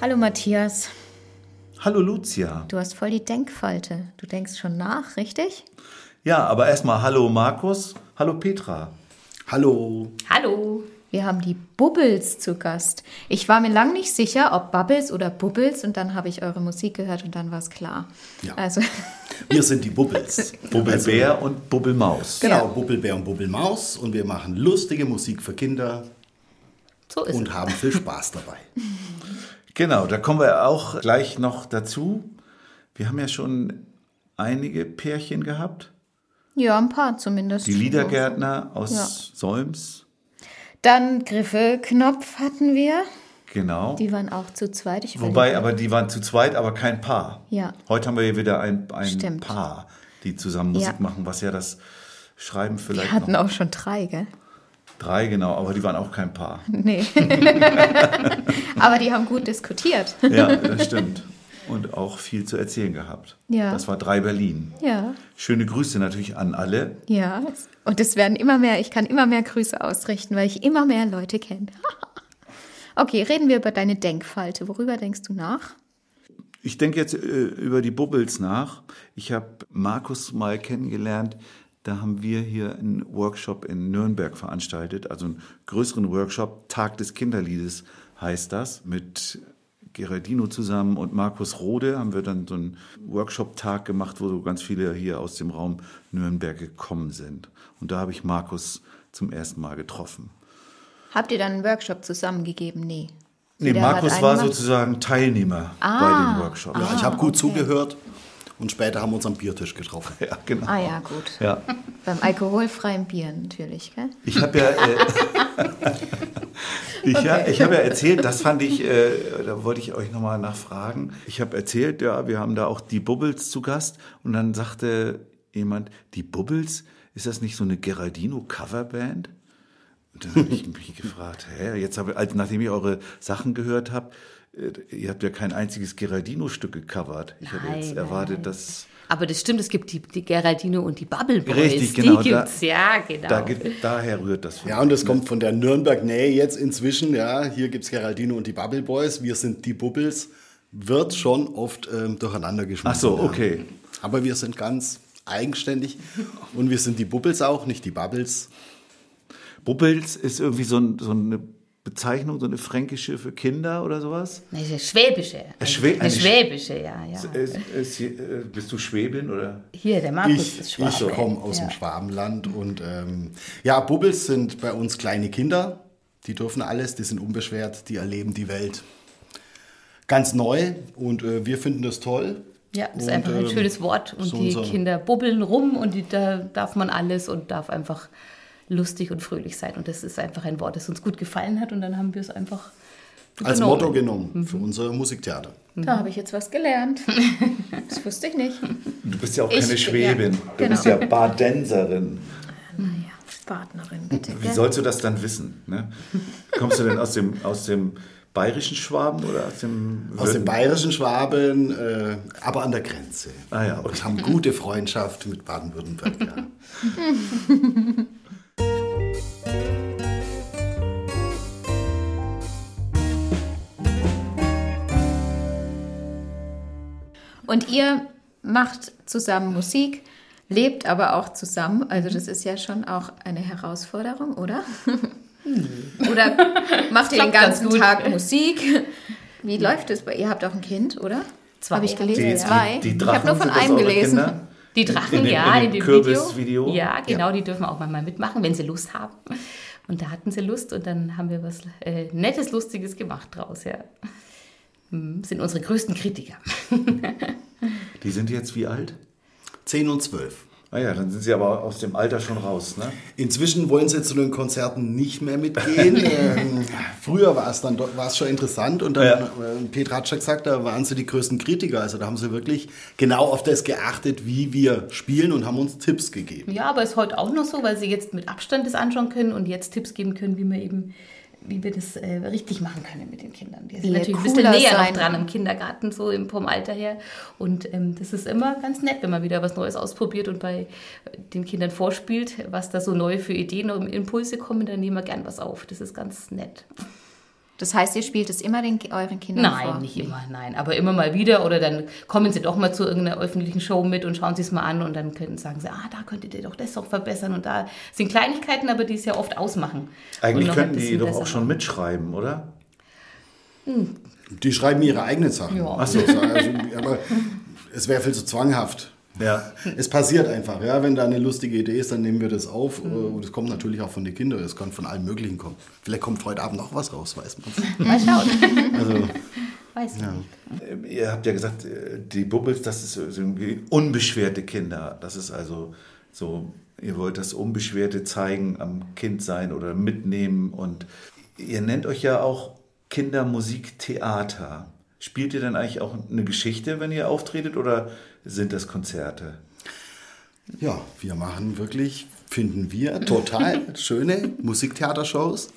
Hallo Matthias, Hallo Lucia. du hast voll die Denkfalte. Du denkst schon nach, richtig? Ja, aber erstmal hallo Markus, hallo Petra. Hallo. Hallo. Wir haben die Bubbles zu Gast. Ich war mir lang nicht sicher, ob Bubbles oder Bubbles und dann habe ich eure Musik gehört und dann war es klar. Ja. Also, Wir sind die Bubbles. Bubbelbär und Bubbelmaus. Genau, Ja. Bubbelbär und Bubbelmaus. Und wir machen lustige Musik für Kinder So ist und es. haben viel Spaß dabei. Genau, da kommen wir auch gleich noch dazu. Wir haben ja schon einige Pärchen gehabt. ja, ein paar zumindest. Die Liedergärtner aus Ja. Solms. Dann Griffelknopf hatten wir. Genau. Die waren auch zu zweit. Ich Wobei, aber die waren zu zweit, aber kein Paar. Ja. Heute haben wir hier wieder ein, ein Stimmt. Paar, die zusammen Musik Ja. machen, was ja das Schreiben vielleicht Wir hatten noch. auch schon drei, gell? Drei, genau, aber die waren auch kein Paar. Nee. aber die haben gut diskutiert. Ja, das stimmt. Und auch viel zu erzählen gehabt. Ja. Das war drei Berlin. Ja, Schöne Grüße natürlich an alle. ja. Und es werden immer mehr, ich kann immer mehr Grüße ausrichten, weil ich immer mehr Leute kenne. okay, reden wir über deine Denkfalte. Worüber denkst du nach? Ich denke jetzt äh, über die Bubbles nach. Ich habe Markus mal kennengelernt. Da haben wir hier einen Workshop in Nürnberg veranstaltet, also einen größeren Workshop. Tag des Kinderliedes heißt das, mit Geraldino zusammen und Markus Rode haben wir dann so einen Workshop-Tag gemacht, wo so ganz viele hier aus dem Raum Nürnberg gekommen sind. Und da habe ich Markus zum ersten Mal getroffen. Habt ihr dann einen Workshop zusammengegeben? Nee. Nee, Markus war gemacht? sozusagen Teilnehmer bei dem Workshop. Ja, ich habe gut zugehört und später haben wir uns am Biertisch getroffen. Ja, genau. Ah ja, gut. Ja. Beim alkoholfreien Bier natürlich, gell? Ich habe ja, äh, ich, ja, ich habe ja erzählt, das fand ich, äh, da wollte ich euch nochmal nachfragen. Ich habe erzählt, ja, wir haben da auch die Bubbles zu Gast und dann sagte jemand, die Bubbles, ist das nicht so eine Geraldino-Coverband? Und dann habe ich mich gefragt, hä, jetzt habe ich, also nachdem ich eure Sachen gehört habe, ihr habt ja kein einziges Geraldino-Stück gecovert. Ich hätte jetzt Nein, erwartet, nein. dass Aber das stimmt, es gibt die, die Geraldino und die Bubble Boys. Richtig, genau, Die da- gibt's, ja, genau. da, gibt- daher rührt das. von Ja, und das kommt von der Nürnberg-Nähe jetzt inzwischen. Ja, hier gibt es Geraldino und die Bubble Boys. Wir sind die Bubbles. Wird schon oft ähm, durcheinander geschmissen. Ach so, ja. okay. Aber wir sind ganz eigenständig. Und wir sind die Bubbles auch, nicht die Bubbles. Bubbels ist irgendwie so, ein, so eine Bezeichnung, so eine fränkische für Kinder oder sowas? Ist schwäbische. Schwä- eine schwäbische, ja, ja. Ist, ist, hier, äh, bist du Schwäbin oder? Hier, der Markus Ich, ist schwach. ich komme aus dem Schwabenland und ähm, ja, Bubbles sind bei uns kleine Kinder. Die dürfen alles, die sind unbeschwert, die erleben die Welt ganz neu und äh, wir finden das toll. Ja, das ist einfach ein ähm, schönes Wort. Und so die Kinder bubbeln rum und die, da darf man alles und darf einfach lustig und fröhlich sein. Und das ist einfach ein Wort, das uns gut gefallen hat. Und dann haben wir es einfach Als genommen. Motto genommen für unser Musiktheater. Da habe ich jetzt was gelernt. Das wusste ich nicht. Du bist ja auch Ich- keine Schwäbin. ja, Du genau. bist ja Badenserin. Naja, Partnerin, bitte. Wie sollst du das dann wissen? Ne? Kommst du denn aus dem, aus dem bayerischen Schwaben oder aus dem Aus dem Würden- bayerischen Schwaben, äh, aber an der Grenze. Ah ja, okay. Und haben gute Freundschaft mit Baden-Württemberg. Ja. Und ihr macht zusammen Musik, lebt aber auch zusammen. Also das ist ja schon auch eine Herausforderung, oder? oder macht ihr den ganzen. Tag Musik? Wie läuft es bei ihr? Habt auch ein Kind, oder? Zwei. Habe ich gelesen. Die, Zwei. die, die ich habe Drachen nur von einem gelesen. Kinder? Die Drachen, In dem- ja, in in dem dem, Kürbisvideo? Video. Ja, genau, die dürfen auch manchmal mitmachen, wenn sie Lust haben. Und da hatten sie Lust und dann haben wir was äh, Nettes, Lustiges gemacht draus, ja. Hm, Sind unsere größten Kritiker. Die sind jetzt wie alt? 10 und 12. Naja, dann sind Sie aber aus dem Alter schon raus, ne? Inzwischen wollen sie zu den Konzerten nicht mehr mitgehen. ähm, früher war es dann doch- war es schon interessant und dann, Ja. äh, Petra hat schon gesagt, da waren sie die größten Kritiker. Also da haben sie wirklich genau auf das geachtet, wie wir spielen und haben uns Tipps gegeben. Ja, aber ist heute auch noch so, weil sie jetzt mit Abstand das anschauen können und jetzt Tipps geben können, wie wir eben wie wir das äh, richtig machen können mit den Kindern. Die sind Wie natürlich ein bisschen näher sein. noch dran im Kindergarten, so im, vom Alter her. Und ähm, das ist immer ganz nett, wenn man wieder was Neues ausprobiert und bei den Kindern vorspielt, was da so neu für Ideen und Impulse kommen, dann nehmen wir gern was auf. Das ist ganz nett. Das heißt, ihr spielt es immer den, euren Kindern vor? Nein, nicht immer, nein. Aber immer mal wieder oder dann kommen sie doch mal zu irgendeiner öffentlichen Show mit und schauen sie es mal an und dann können, sagen sie, ah, da könntet ihr doch das doch verbessern und da sind Kleinigkeiten, aber die es ja oft ausmachen. Eigentlich könnten die doch auch schon mitschreiben, oder? Die schreiben ihre eigenen Sachen. Ja. Also, also, aber es wäre viel zu zwanghaft. Ja. Es passiert einfach, ja. Wenn da eine lustige Idee ist, dann nehmen wir das auf. Mhm. äh, Und es kommt natürlich auch von den Kindern. Es kann von allem Möglichen kommen. Vielleicht kommt heute Abend noch was raus, weiß man. Mal schauen. Also, Weiß ich nicht. Ähm, Ihr habt ja gesagt, äh, die Bubbles, das ist irgendwie unbeschwerte Kinder. Das ist also so, ihr wollt das Unbeschwerte zeigen, am Kind sein oder mitnehmen. Und ihr nennt euch ja auch Kindermusiktheater. Spielt ihr dann eigentlich auch eine Geschichte, wenn ihr auftretet, oder sind das Konzerte? ja, wir machen wirklich, finden wir, total schöne Musiktheatershows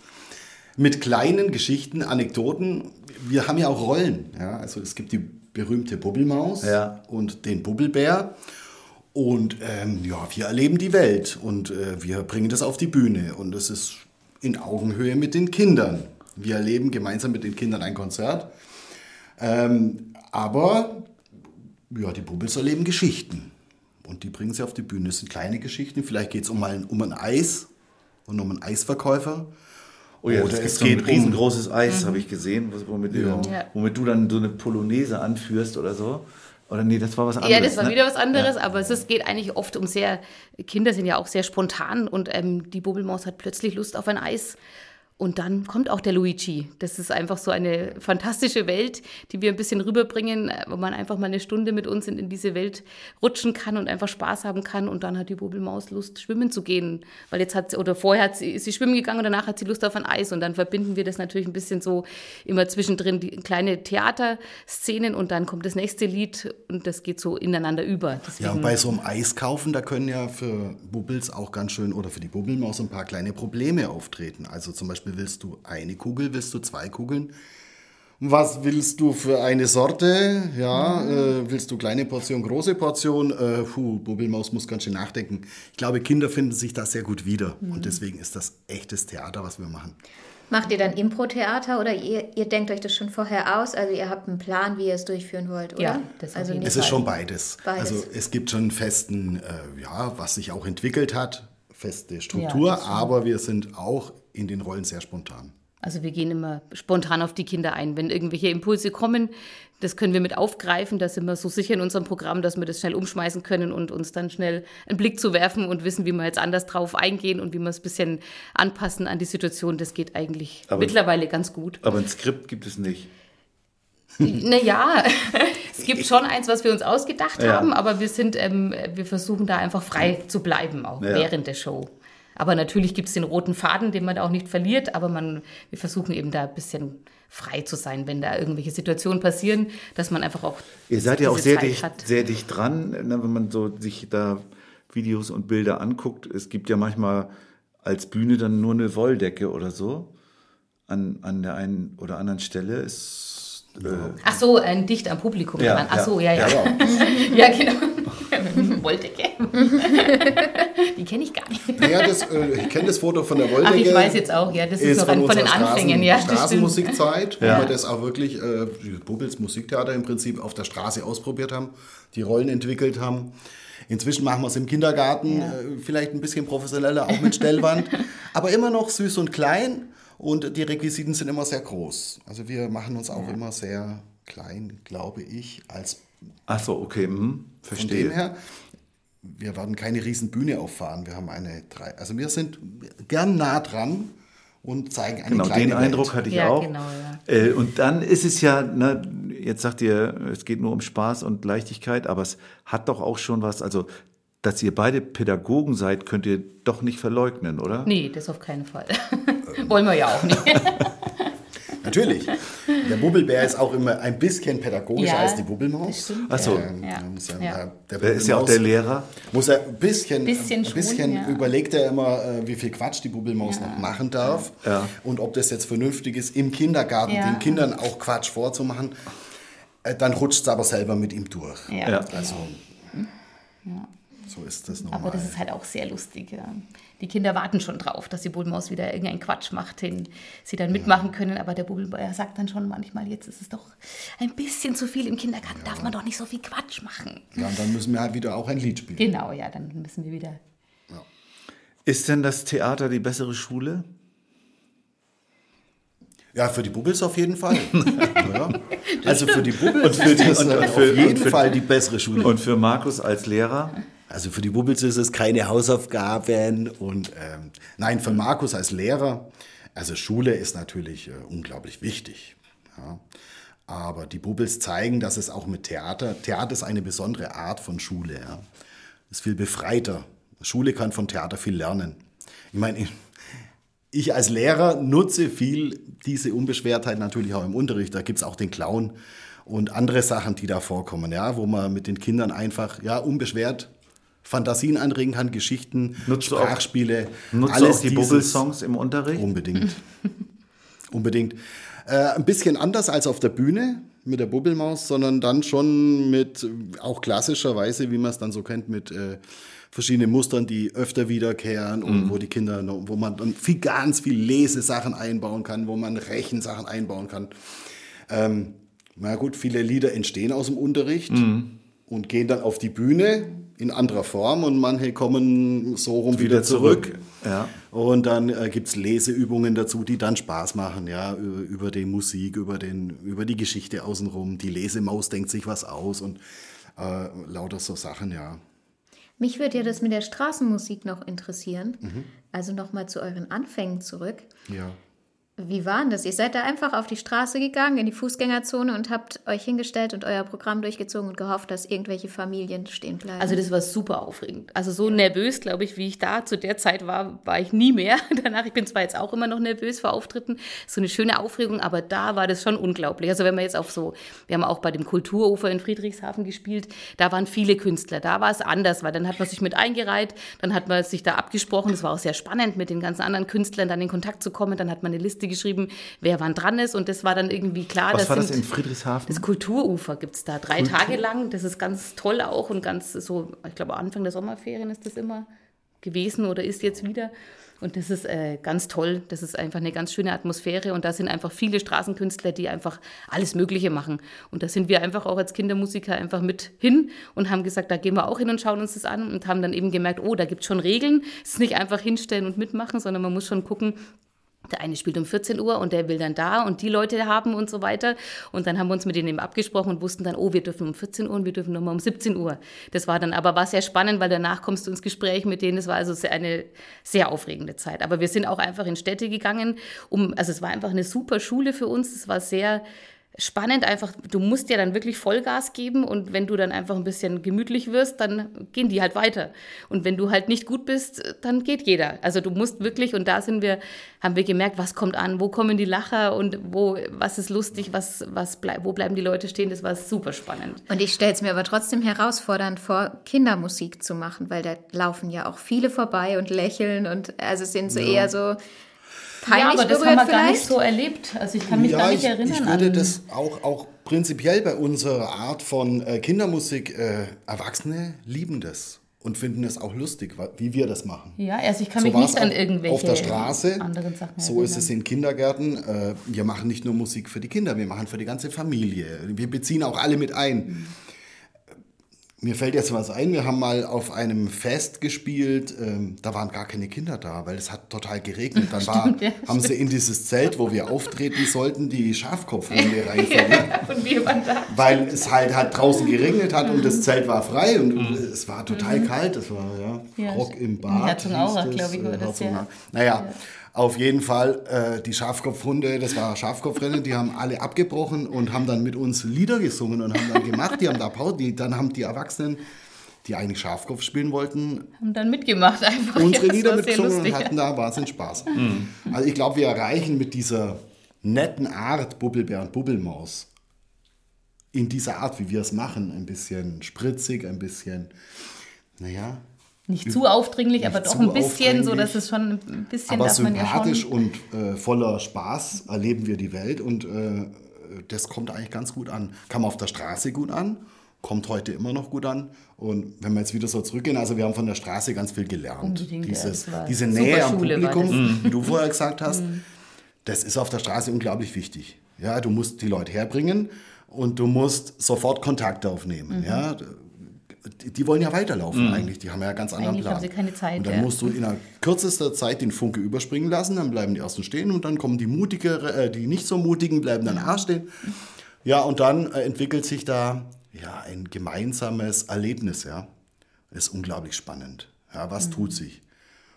mit kleinen Geschichten, Anekdoten. Wir haben ja auch Rollen. Ja? Also es gibt die berühmte Bubbelmaus Ja. und den Bubbelbär. Und ähm, ja, wir erleben die Welt und äh, wir bringen das auf die Bühne. Und es ist in Augenhöhe mit den Kindern. Wir erleben gemeinsam mit den Kindern ein Konzert. Ähm, aber ja, die Bubbles erleben Geschichten. Und die bringen sie auf die Bühne. Das sind kleine Geschichten. Vielleicht geht es um, mal, um ein Eis und um einen Eisverkäufer. Oh ja, Oder es, ein geht um- riesengroßes Eis, habe ich gesehen, womit, Ja. womit du dann so eine Polonaise anführst oder so. Oder nee, das war was anderes. Ja, das war ne? wieder was anderes, aber es ist, geht eigentlich oft um sehr, Kinder sind ja auch sehr spontan und ähm, die Bubbelmaus hat plötzlich Lust auf ein Eis. Und dann kommt auch der Luigi. Das ist einfach so eine fantastische Welt, die wir ein bisschen rüberbringen, äh, wo man einfach mal eine Stunde mit uns in, in diese Welt rutschen kann und einfach Spaß haben kann. Und dann hat die Bubbelmaus Lust, schwimmen zu gehen. Weil jetzt hat sie, oder vorher hat sie, ist sie schwimmen gegangen und danach hat sie Lust auf ein Eis. Und dann verbinden wir das natürlich ein bisschen so immer zwischendrin, die kleine Theaterszenen und dann kommt das nächste Lied und das geht so ineinander über. Ja, Deswegen, und bei so einem Eiskaufen, da können ja für Bubbles auch ganz schön oder für die Bubbelmaus ein paar kleine Probleme auftreten. Also zum Beispiel willst du eine Kugel, willst du zwei Kugeln? Was willst du für eine Sorte? Ja, äh, willst du kleine Portion, große Portion? Äh, puh, Bubbelmaus muss ganz schön nachdenken. Ich glaube, Kinder finden sich da sehr gut wieder. Und deswegen ist das echtes Theater, was wir machen. Macht ihr dann Impro-Theater oder ihr, ihr denkt euch das schon vorher aus? Also ihr habt einen Plan, wie ihr es durchführen wollt, oder? Ja, das also Es ist schon beides. Beides. Also es gibt schon einen festen, äh, ja, was sich auch entwickelt hat, feste Struktur, schon. aber wir sind auch in den Rollen sehr spontan. Also wir gehen immer spontan auf die Kinder ein. Wenn irgendwelche Impulse kommen, das können wir mit aufgreifen. Da sind wir so sicher in unserem Programm, dass wir das schnell umschmeißen können und uns dann schnell einen Blick zu werfen und wissen, wie wir jetzt anders drauf eingehen und wie wir es ein bisschen anpassen an die Situation. Das geht eigentlich Aber- mittlerweile ganz gut. Aber ein Skript gibt es nicht. Naja, es gibt schon eins, was wir uns ausgedacht Ja. haben, aber wir sind, ähm, wir versuchen da einfach frei zu bleiben, auch Ja. während der Show. Aber natürlich gibt es den roten Faden, den man auch nicht verliert, aber man, wir versuchen eben da ein bisschen frei zu sein, wenn da irgendwelche Situationen passieren, dass man einfach auch. Ihr seid ja auch sehr Zeit dicht, hat. sehr dicht dran, ne, wenn man so sich da Videos und Bilder anguckt. Es gibt ja manchmal als Bühne dann nur eine Wolldecke oder so an, an der einen oder anderen Stelle. Ist, äh, Ach so, ein dicht am Publikum Ja, dran. Ach ja. so, ja, ja. Ja, Ja, genau. Wolldecke. Die kenne ich gar nicht. naja, das, äh, ich kenne das Foto von der Wolldecke. Ach, ich weiß jetzt auch, ja, das ist, noch ein, von den unserer Anfängen, ja. Straßenmusikzeit, wo Ja. wir das auch wirklich, äh, die Bubbles Musiktheater im Prinzip auf der Straße ausprobiert haben, die Rollen entwickelt haben. Inzwischen machen wir es im Kindergarten, Ja. äh, vielleicht ein bisschen professioneller, auch mit Stellwand, aber immer noch süß und klein und die Requisiten sind immer sehr groß. Also wir machen uns auch immer sehr klein, glaube ich, als ach so, okay, hm, von dem verstehe. her. Wir werden keine riesen Bühne auffahren. Wir haben eine drei. Also wir sind gern nah dran und zeigen eine Genau, kleine den Welt. Eindruck hatte ich Ja, auch. genau, ja. Äh, und dann ist es ja, ne, jetzt sagt ihr, es geht nur um Spaß und Leichtigkeit, aber es hat doch auch schon was, also dass ihr beide Pädagogen seid, könnt ihr doch nicht verleugnen, oder? Nee, das auf keinen Fall. Wollen wir ja auch nicht. Natürlich. Der Bubbelbär ist auch immer ein bisschen pädagogischer Ja, als die Bubbelmaus. das stimmt, Ach so. Ähm, Ja. muss ja. Der Wer ist ja auch der Lehrer. Muss er ein bisschen, Bisschen ein bisschen ja. überlegt er immer, äh, wie viel Quatsch die Bubbelmaus noch machen darf. Ja. Und ob das jetzt vernünftig ist, im Kindergarten Ja. den Kindern auch Quatsch vorzumachen. Äh, Dann rutscht es aber selber mit ihm durch. Ja. Ja. Also, so ist das normal. Aber das ist halt auch sehr lustig. Ja. Die Kinder warten schon drauf, dass die Bubbelmaus wieder irgendeinen Quatsch macht, den sie dann mitmachen können. Aber der Bubbelbär sagt dann schon manchmal, jetzt ist es doch ein bisschen zu viel. Im Kindergarten darf man doch nicht so viel Quatsch machen. ja, und dann müssen wir halt wieder auch ein Lied spielen. Genau, ja, dann müssen wir wieder. Ist denn das Theater die bessere Schule? Ja, für die Bubbels auf jeden Fall. ja. Also für die Bubbels Und für die- ist und- und auf für- jeden und für- Fall die bessere Schule. Und für Markus als Lehrer? Also für die Bubbels ist es keine Hausaufgaben und ähm, nein, für Markus als Lehrer, also Schule ist natürlich äh, unglaublich wichtig. Ja. Aber die Bubbels zeigen, dass es auch mit Theater, Theater ist eine besondere Art von Schule. Ja. Ist viel befreiter. Schule kann von Theater viel lernen. Ich meine, ich, ich als Lehrer nutze viel diese Unbeschwertheit natürlich auch im Unterricht. Da gibt es auch den Clown und andere Sachen, die da vorkommen, ja, wo man mit den Kindern einfach ja, unbeschwert Fantasien anregen kann, Geschichten, Nutzt auch- Sprachspiele. Nutzt alles auch die Bubbelsongs im Unterricht? Unbedingt. Unbedingt. Äh, ein bisschen anders als auf der Bühne mit der Bubbelmaus, sondern dann schon mit auch klassischerweise, wie man es dann so kennt, mit äh, verschiedenen Mustern, die öfter wiederkehren und wo die Kinder, wo man dann viel, ganz viel Lesesachen einbauen kann, wo man Rechensachen einbauen kann. Ähm, na gut, viele Lieder entstehen aus dem Unterricht und gehen dann auf die Bühne in anderer Form und manche kommen so rum wieder, Wieder zurück. zurück, ja. Und dann äh, gibt es Leseübungen dazu, die dann Spaß machen, ja, über, über die Musik, über, den, über die Geschichte außenrum. Die Lesemaus denkt sich was aus und äh, lauter so Sachen, ja. Mich würde ja das mit der Straßenmusik noch interessieren. Mhm. Also nochmal zu euren Anfängen zurück. ja. Wie war denn das? Ihr seid da einfach auf die Straße gegangen, in die Fußgängerzone und habt euch hingestellt und euer Programm durchgezogen und gehofft, dass irgendwelche Familien stehen bleiben. Also das war super aufregend. Also so nervös, glaube ich, wie ich da zu der Zeit war, war ich nie mehr. Danach, ich bin zwar jetzt auch immer noch nervös vor Auftritten, so eine schöne Aufregung, aber da war das schon unglaublich. Also wenn man jetzt auf so, wir haben auch bei dem Kulturufer in Friedrichshafen gespielt, da waren viele Künstler, da war es anders, weil dann hat man sich mit eingereiht, dann hat man sich da abgesprochen, das war auch sehr spannend, mit den ganzen anderen Künstlern dann in Kontakt zu kommen, dann hat man eine Liste geschrieben, wer wann dran ist und das war dann irgendwie klar. Was war das sind- in Friedrichshafen? das Kulturufer gibt es da drei Tage lang. Das ist ganz toll auch und ganz so, ich glaube, Anfang der Sommerferien ist das immer gewesen oder ist jetzt wieder. Und das ist äh, ganz toll. Das ist einfach eine ganz schöne Atmosphäre. Und da sind einfach viele Straßenkünstler, die einfach alles Mögliche machen. Und da sind wir einfach auch als Kindermusiker einfach mit hin und haben gesagt, da gehen wir auch hin und schauen uns das an und haben dann eben gemerkt, oh, da gibt es schon Regeln. Es ist nicht einfach hinstellen und mitmachen, sondern man muss schon gucken, der eine spielt um 14 Uhr und der will dann da und die Leute haben und so weiter. Und dann haben wir uns mit denen eben abgesprochen und wussten dann, oh, wir dürfen um 14 Uhr und wir dürfen nochmal um 17 Uhr. Das war dann aber war sehr spannend, weil danach kommst du ins Gespräch mit denen. Das war also eine sehr aufregende Zeit. Aber wir sind auch einfach in Städte gegangen, um, also es war einfach eine super Schule für uns. Es war sehr spannend einfach, du musst ja dann wirklich Vollgas geben und wenn du dann einfach ein bisschen gemütlich wirst, dann gehen die halt weiter. Und wenn du halt nicht gut bist, dann geht jeder. Also du musst wirklich, und da sind wir, haben wir gemerkt, was kommt an, wo kommen die Lacher und wo, was ist lustig, was, was bleib, wo bleiben die Leute stehen, das war super spannend. Und ich stelle es mir aber trotzdem herausfordernd vor, Kindermusik zu machen, weil da laufen ja auch viele vorbei und lächeln und also sind so eher so peinlich berührt vielleicht. so erlebt. Also ich kann mich gar nicht ich, erinnern ich würde an... das auch, auch prinzipiell bei unserer Art von äh, Kindermusik, äh, Erwachsene lieben das und finden es auch lustig, wie wir das machen. ja, also ich kann So mich nicht an irgendwelche auf der Straße. anderen Sachen So ist es in Kindergärten. Äh, Wir machen nicht nur Musik für die Kinder, wir machen für die ganze Familie. Wir beziehen auch alle mit ein. Mir fällt jetzt was ein, wir haben mal auf einem Fest gespielt, ähm, da waren gar keine Kinder da, weil es hat total geregnet. Dann war, ja, haben sie in dieses Zelt, wo wir auftreten sollten, die Schafkopfhunde reinverlegt. Und wir waren da. Weil es halt, halt draußen geregnet hat und das Zelt war frei und es war total kalt. Das war ja, Mhm. Ja, Rock im Bad. Herzogenaurach, glaube ich, war äh, das, ja. Naja, auf jeden Fall äh, die Schafkopfhunde, das war Schafkopfrennen, die haben alle abgebrochen und haben dann mit uns Lieder gesungen und haben dann gemacht, die haben da Pause, die, dann haben die Erwachsenen die eigentlich Schafkopf spielen wollten, Haben dann mitgemacht einfach. unsere Ja, Lieder mitgesungen und hatten da wahnsinnig Spaß. Mhm. Also ich glaube, wir erreichen mit dieser netten Art Bubbelbär und Bubbelmaus in dieser Art, wie wir es machen, ein bisschen spritzig, ein bisschen, naja, Nicht zu aufdringlich, Nicht aber doch ein bisschen, so dass es schon ein bisschen aber ja sympathisch schon. und äh, voller Spaß erleben wir die Welt und äh, das kommt eigentlich ganz gut an. Kam auf der Straße gut an, kommt heute immer noch gut an. Und wenn wir jetzt wieder so zurückgehen, also wir haben von der Straße ganz viel gelernt. Unbedingt, ja, Dieses, war diese Nähe am Publikum, wie du vorher gesagt hast, das ist auf der Straße unglaublich wichtig. Ja, du musst die Leute herbringen und du musst sofort Kontakte aufnehmen. Mhm. Ja, die, wollen ja weiterlaufen eigentlich. Die haben ja einen ganz anderen Eigentlich Plan. haben sie keine Zeit, Und dann ja. musst du in kürzester Zeit den Funke überspringen lassen, dann bleiben die ersten stehen und dann kommen die mutigere, äh, die nicht so mutigen bleiben dann auch stehen. Ja, und dann äh, entwickelt sich da ja ein gemeinsames Erlebnis, ja. Das ist unglaublich spannend. Ja, was tut sich?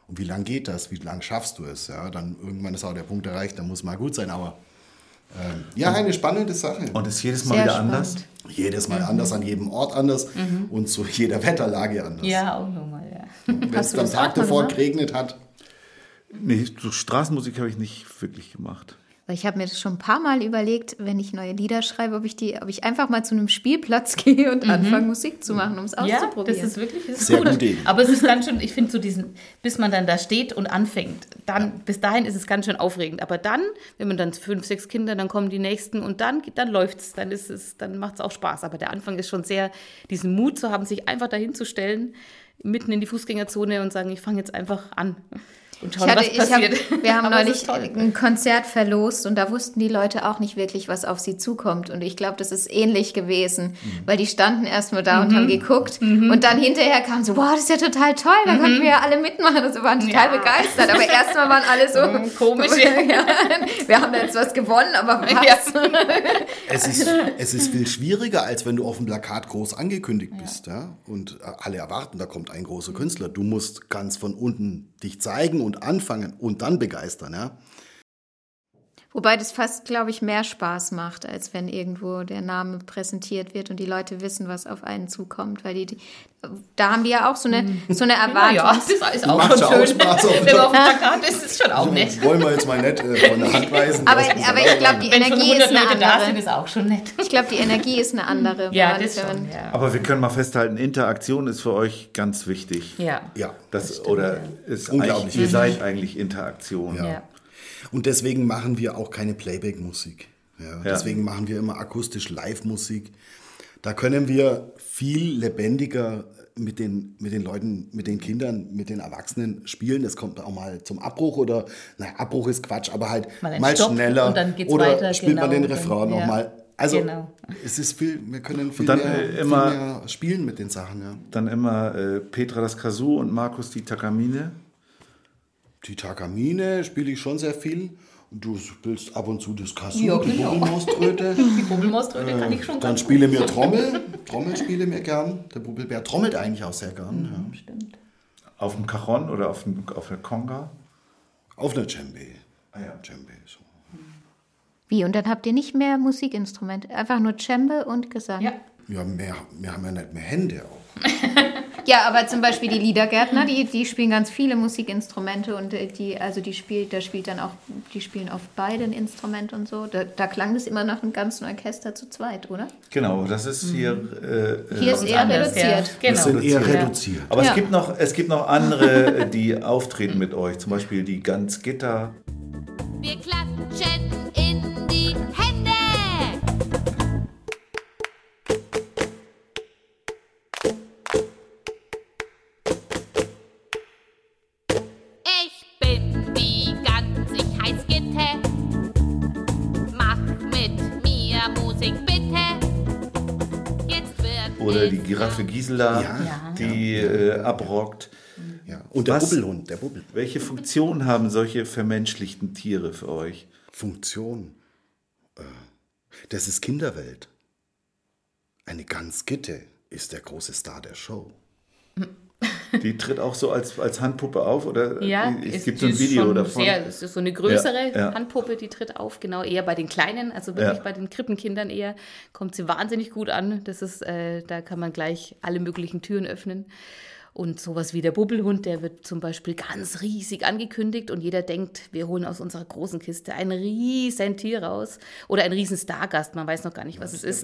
Und wie lange geht das? Wie lange schaffst du es? Ja, dann irgendwann ist auch der Punkt erreicht, dann muss mal gut sein, aber ähm, ja, eine spannende Sache. Und ist jedes Mal Sehr wieder spannend. anders? Jedes Mal anders, an jedem Ort anders und zu jeder Wetterlage anders. Ja, auch nochmal, ja. Wenn es am Tag davor geregnet hat, Nee, so Straßenmusik habe ich nicht wirklich gemacht. Weil ich habe mir das schon ein paar Mal überlegt, wenn ich neue Lieder schreibe, ob ich die, ob ich einfach mal zu einem Spielplatz gehe und anfange Musik zu machen, um es Ja, auszuprobieren. das ist wirklich das ist Sehr gut. gute Idee. Aber es ist ganz schön, ich finde so diesen, bis man dann da steht und anfängt, dann, bis dahin ist es ganz schön aufregend. Aber dann, wenn man dann fünf, sechs Kinder, dann kommen die nächsten und dann, dann läuft es, dann ist es, dann macht es auch Spaß. Aber der Anfang ist schon sehr, diesen Mut zu haben, sich einfach dahin zu stellen, mitten in die Fußgängerzone und sagen, ich fange jetzt einfach an. Und Ich schauen, hatte, was ich hab, passiert. wir haben neulich toll. ein Konzert verlost und da wussten die Leute auch nicht wirklich, was auf sie zukommt. Und ich glaube, das ist ähnlich gewesen, weil die standen erstmal da und Mhm. haben geguckt und dann hinterher kam so, wow, das ist ja total toll, da konnten wir ja alle mitmachen und so waren total Mhm. Ja. begeistert. Aber erstmal waren alle so komisch. ja, wir haben da jetzt was gewonnen, aber was? Es ist, es ist viel schwieriger, als wenn du auf dem Plakat groß angekündigt bist. Ja? Und äh, alle erwarten, da kommt ein großer Künstler. Du musst ganz von unten dich zeigen und anfangen und dann begeistern. Ja? Wobei das fast, glaube ich, mehr Spaß macht, als wenn irgendwo der Name präsentiert wird und die Leute wissen, was auf einen zukommt. Weil die, die da haben die ja auch so eine, so eine Ja, ja, Erwartung. das ist auch Macht schon ja auch schön. Spaß, auf- Wenn man auf dem Plakat ist, ist es schon auch nett. Also, Wollen wir jetzt mal nicht äh, von der Hand weisen. Aber, das aber ich glaube, die. Wenn Energie 100 ist eine Leute da sind, andere. ist auch schon nett. Ich glaube, die Energie ist eine andere. Ja, das schon, ja. Aber wir können mal festhalten, Interaktion ist für euch ganz wichtig. Ja. Ja. Das, oder ist Unglaublich ihr seid eigentlich Interaktion. ja. Und deswegen machen wir auch keine Playback-Musik. Ja, Deswegen machen wir immer akustisch Live-Musik. Da können wir viel lebendiger mit den, mit den Leuten, mit den Kindern, mit den Erwachsenen spielen. Das kommt auch mal zum Abbruch oder, na, Abbruch ist Quatsch, aber halt Mal mal, schneller. und dann geht's oder weiter, spielt man genau, den dann- Refrain ja. nochmal. Also Genau. es ist viel, wir können viel, dann, mehr, äh, viel immer- mehr spielen mit den Sachen. Ja. Dann immer äh, Petra das Kazoo und Markus die Takamine. Die Takamine spiele ich schon sehr viel. Du spielst ab und zu das Kasu, Ja, die genau. Bubbelmauströte. Die Bubbelmauströte kann ich schon Dann spiele mir Trommel. Trommel spiele mir gern. Der Bubbelbär trommelt eigentlich auch sehr gern. Ja. Stimmt. Auf dem Cajon oder auf, dem, auf der Conga. Auf einer Djembe. Ah ja. Djembe, so. Wie? Und dann habt ihr nicht mehr Musikinstrumente, einfach nur Cembe und Gesang. Ja. Ja, mehr, wir haben ja nicht mehr Hände auch. Ja, aber zum Beispiel die Liedergärtner, die, die spielen ganz viele Musikinstrumente und äh, die, also die spielt, da spielt dann auch, die spielen auf beiden Instrument und so. Da, da klang das immer nach einem ganzen Orchester zu zweit, oder? Genau, das ist hier. Äh, Hier äh, ist eher Anders, reduziert. Ja. Genau. sind eher reduziert. aber Ja. es, gibt noch, es gibt noch andere, äh, die auftreten mit euch. Zum Beispiel die Ganz Gitter. Wir klatschen Giraffe Gisela, Ja. Die äh, abrockt. Ja. Und der Was- Bubbelhund, der Bubbel. Welche Funktion haben solche vermenschlichten Tiere für euch? Funktion. Äh, Das ist Kinderwelt. Eine Gans Gitte ist der große Star der Show. Die tritt auch so als, als Handpuppe auf oder Ja, es gibt so ein Video davon. Sehr, es ist so eine größere Ja, ja. Handpuppe, die tritt auf, genau, eher bei den Kleinen, also wirklich Ja. bei den Krippenkindern eher, kommt sie wahnsinnig gut an. Das ist, äh, da kann man gleich alle möglichen Türen öffnen. Und sowas wie der Bubbelhund, der wird zum Beispiel ganz riesig angekündigt und jeder denkt, wir holen aus unserer großen Kiste ein riesen Tier raus oder ein riesen Stargast, man weiß noch gar nicht, was es ist.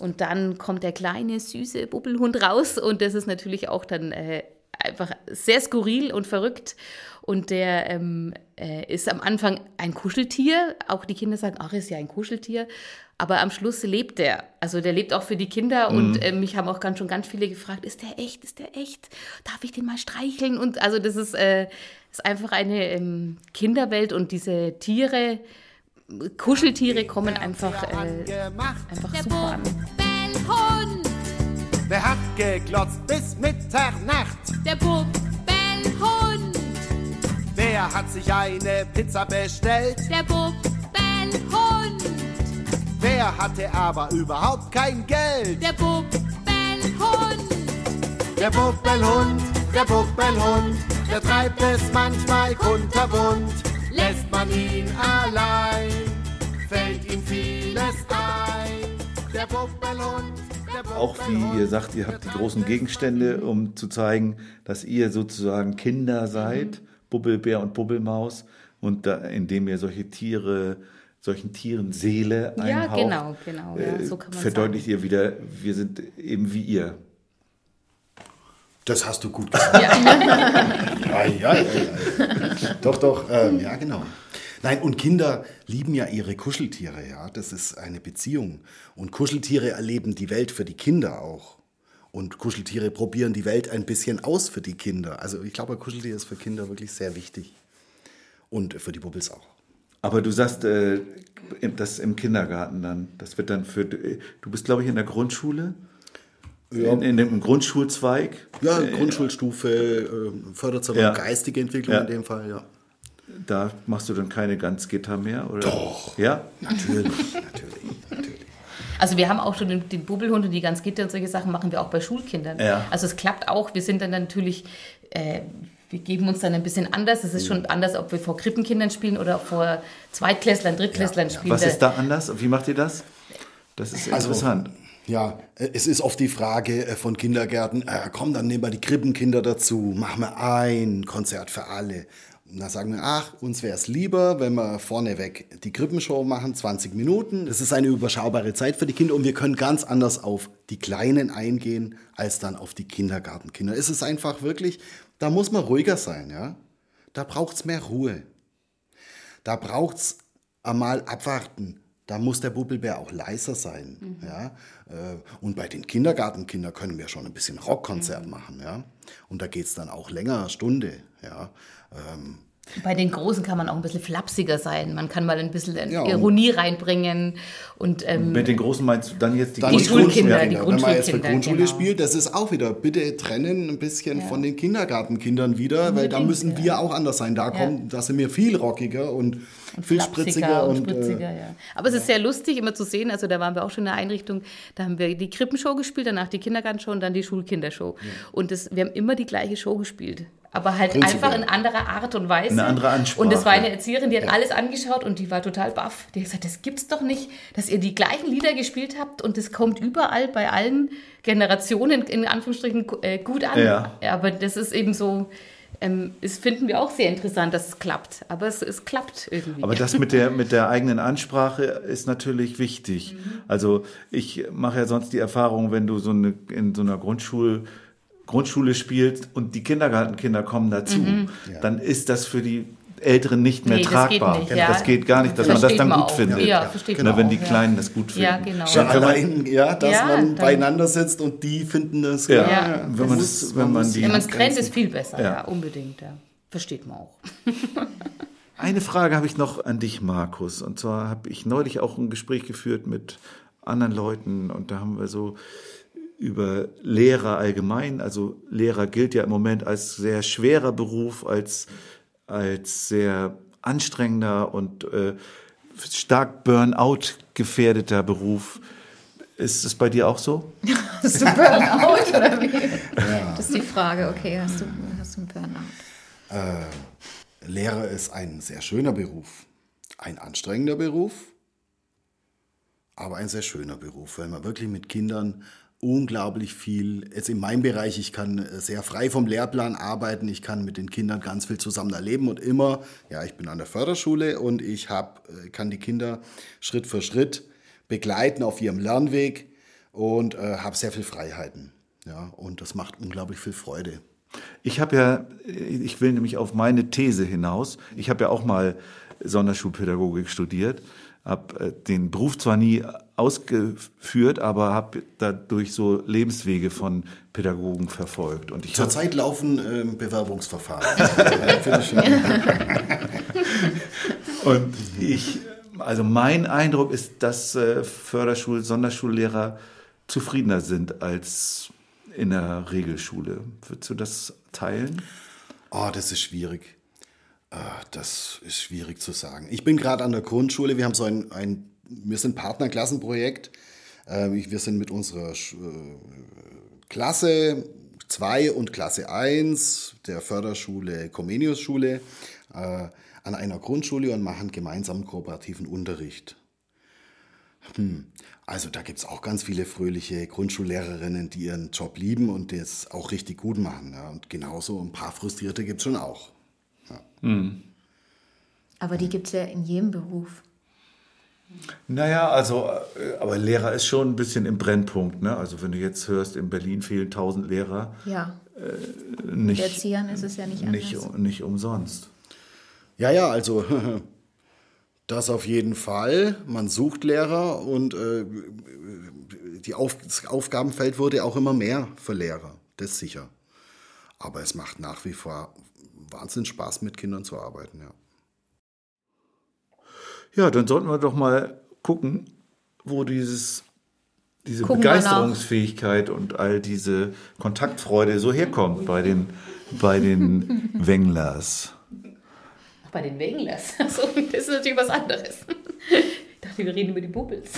Und dann kommt der kleine, süße Bubbelhund raus und das ist natürlich auch dann äh, einfach sehr skurril und verrückt. Und der ähm, äh, ist am Anfang ein Kuscheltier. Auch die Kinder sagen, ach, ist ja ein Kuscheltier. Aber am Schluss lebt der. Also der lebt auch für die Kinder. Und äh, mich haben auch ganz, schon ganz viele gefragt, ist der echt? Ist der echt? Darf ich den mal streicheln? Und also das ist, äh, ist einfach eine ähm, Kinderwelt und diese Tiere, Kuscheltiere kommen einfach, äh, einfach Der super an. Bubbelhund, Wer hat geglotzt bis Mitternacht? der Bubbelhund, Wer hat sich eine Pizza bestellt? der Bubbelhund, Wer hatte aber überhaupt kein Geld? der Bubbelhund, Der Bubbelhund, der Bubbelhund, der treibt es manchmal kunterbunt. Lässt man ihn allein, fällt ihm vieles ein. Der Bubbelhund, der Bubbelhund. Auch wie ihr sagt, ihr habt die großen Gegenstände, um zu zeigen, dass ihr sozusagen Kinder seid, Bubbelbär und Bubbelmaus, und da, indem ihr solche Tiere, solchen Tieren Seele Ja, einhaucht, genau, genau, ja, äh, so kann man verdeutlicht ihr wieder, wir sind eben wie ihr. Das hast du gut gesagt. Ja. Ei, ei, ei, ei. Doch, doch, ähm, ja, genau. Nein, und Kinder lieben ja ihre Kuscheltiere, ja. Das ist eine Beziehung. Und Kuscheltiere erleben die Welt für die Kinder auch. Und Kuscheltiere probieren die Welt ein bisschen aus für die Kinder. Also ich glaube, ein Kuscheltier ist für Kinder wirklich sehr wichtig. Und für die Bubbles auch. Aber du sagst, äh, das im Kindergarten dann, das wird dann für, du bist glaube ich in der Grundschule, in, in dem Grundschulzweig. Ja, Grundschulstufe äh, fördert so Ja. geistige Entwicklung Ja. in dem Fall, ja. Da machst du dann keine Ganzgitter mehr, oder? Doch. Ja? Natürlich, natürlich, natürlich. Also wir haben auch schon den, den Bubbelhund und die ganz Gitter und solche Sachen machen wir auch bei Schulkindern. Ja. Also es klappt auch. Wir sind dann natürlich, äh, wir geben uns dann ein bisschen anders. Es ist schon anders, ob wir vor Krippenkindern spielen oder vor Zweitklässlern, Drittklässlern spielen. Was ist da anders? Wie macht ihr das? Das ist Also, interessant. Ja, äh, es ist oft die Frage äh, von Kindergärten, äh, komm, dann nehmen wir die Krippenkinder dazu, machen wir ein Konzert für alle. Und da sagen wir, ach, uns wäre es lieber, wenn wir vorneweg die Krippenshow machen, 20 Minuten. Das ist eine überschaubare Zeit für die Kinder und wir können ganz anders auf die Kleinen eingehen, als dann auf die Kindergartenkinder. Es ist einfach wirklich, da muss man ruhiger sein, ja. Da braucht es mehr Ruhe. Da braucht es einmal abwarten. Da muss der Bubbelbär auch leiser sein. Ja? Äh, Und bei den Kindergartenkindern können wir schon ein bisschen Rockkonzert machen. Ja? Und da geht es dann auch länger, Stunde. Ja? Ähm, Bei den Großen kann man auch ein bisschen flapsiger sein. Man kann mal ein bisschen Ja, und- Ironie reinbringen. Und ähm, Mit den Großen meinst du dann jetzt die Dann Die Großen? Schulkinder, Grundschulkinder. die Wenn man jetzt für Grundschulkinder, Grundschule genau. spielt, das ist auch wieder, bitte trennen ein bisschen von den Kindergartenkindern wieder, weil da müssen wir auch anders sein. Da, kommen, da sind wir viel rockiger und, viel spritziger. und, Und, spritziger, äh, ja. Aber es ist sehr lustig, immer zu sehen. Also da waren wir auch schon in der Einrichtung. Da haben wir die Krippenshow gespielt, danach die Kindergartenshow und dann die Schulkindershow. Und das, wir haben immer die gleiche Show gespielt. Aber halt Prinzipiell. einfach in anderer Art und Weise. Eine andere Ansprache. Und das war eine Erzieherin, die hat alles angeschaut und die war total baff. Die hat gesagt, das gibt's doch nicht, dass ihr die gleichen Lieder gespielt habt und das kommt überall bei allen Generationen in Anführungsstrichen äh, gut an. Ja. Aber das ist eben so, ähm, das finden wir auch sehr interessant, dass es klappt. Aber es, es klappt irgendwie. Aber das mit der, mit der eigenen Ansprache ist natürlich wichtig. Also ich mache ja sonst die Erfahrung, wenn du so eine, in so einer Grundschule, Grundschule spielst und die Kindergartenkinder kommen dazu, dann ist das für die Älteren nicht mehr Nee, das geht tragbar. nicht, ja. Das geht gar nicht, dass man das Versteht dann man gut auch. findet. Ja, versteht Na, man wenn die ja. Kleinen das gut finden. Ja, genau. Schon Dann allein, ja, dass Ja, man beieinander sitzt und die finden das. Ja, Ja, wenn man, das, wenn man die Wenn man es trennt, ist viel besser. Ja. Ja, unbedingt. Ja. Versteht man auch. Eine Frage habe ich noch an dich, Markus. Und zwar habe ich neulich auch ein Gespräch geführt mit anderen Leuten und da haben wir so über Lehrer allgemein, also Lehrer gilt ja im Moment als sehr schwerer Beruf, als, als sehr anstrengender und äh, stark Burnout gefährdeter Beruf. Ist es bei dir auch so? Hast du Burnout oder wie? Das ist die Frage, okay, hast du, hast du einen Burnout? Lehrer ist ein sehr schöner Beruf. Ein anstrengender Beruf, aber ein sehr schöner Beruf, weil man wirklich mit Kindern unglaublich viel, jetzt in meinem Bereich, ich kann äh, sehr frei vom Lehrplan arbeiten, ich kann mit den Kindern ganz viel zusammen erleben und immer, ja, ich bin an der Förderschule und ich hab, äh, kann die Kinder Schritt für Schritt begleiten auf ihrem Lernweg und äh, habe sehr viel Freiheiten. Ja, und das macht unglaublich viel Freude. Ich habe ja, ich will nämlich auf meine These hinaus. Ich habe ja auch mal Sonderschulpädagogik studiert, habe den Beruf zwar nie ausgeführt, aber habe dadurch so Lebenswege von Pädagogen verfolgt. Und ich Zurzeit laufen ähm, Bewerbungsverfahren. Und ich, also mein Eindruck ist, dass äh, Förderschul-, Sonderschullehrer zufriedener sind als in der Regelschule. Würdest du das teilen? Oh, das ist schwierig. Ah, Das ist schwierig zu sagen. Ich bin gerade an der Grundschule. Wir haben so ein, ein wir sind Partnerklassenprojekt. Äh, ich- Wir sind mit unserer äh, Klasse 2 und Klasse 1 der Förderschule Comenius Schule äh, an einer Grundschule und machen gemeinsam kooperativen Unterricht. Hm. Also da gibt es auch ganz viele fröhliche Grundschullehrerinnen, die ihren Job lieben und das auch richtig gut machen. Ja. Und genauso ein paar Frustrierte gibt es schon auch. Aber die gibt es ja in jedem Beruf. Naja, also, äh, aber Lehrer ist schon ein bisschen im Brennpunkt. Ne? Also wenn du jetzt hörst, in Berlin fehlen 1000 Lehrer, Ja, nicht, mit Erziehern ist es ja nicht anders. nicht, nicht umsonst. Ja, ja, also das auf jeden Fall. Man sucht Lehrer und äh, die auf, das Aufgabenfeld wurde auch immer mehr für Lehrer. Das ist sicher. Aber es macht nach wie vor Wahnsinn Spaß, mit Kindern zu arbeiten. Ja. Ja, dann sollten wir doch mal gucken, wo dieses, diese Gucken. Begeisterungsfähigkeit und all diese Kontaktfreude so herkommt bei den, bei den Wenglers. Bei den Wenglers. Also, das ist natürlich was anderes. Ich dachte, wir reden über die Bubbles.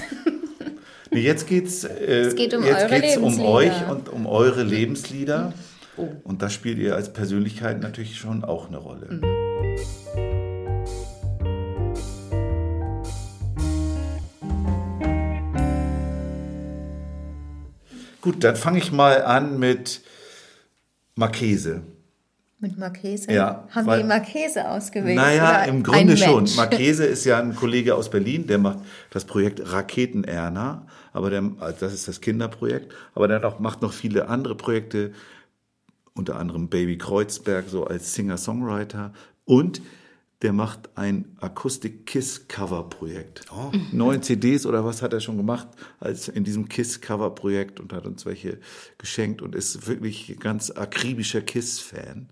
Nee, jetzt geht's, äh, geht um jetzt geht's um euch und um eure Lebenslieder. Und da spielt ihr als Persönlichkeit natürlich schon auch eine Rolle. Gut, dann fange ich mal an mit Marchese. Mit Marchese? Ja, Haben weil- die Marchese ausgewählt? Naja, im Grunde schon. Mensch? Marchese ist ja ein Kollege aus Berlin, der macht das Projekt Raketen Erna, aber der, also das ist das Kinderprojekt, aber der macht noch viele andere Projekte, unter anderem Baby Kreuzberg, so als Singer-Songwriter und der macht ein Akustik-Kiss-Cover-Projekt. Neun CDs oder was hat er schon gemacht als in diesem Kiss-Cover-Projekt und hat uns welche geschenkt und ist wirklich ganz akribischer Kiss-Fan.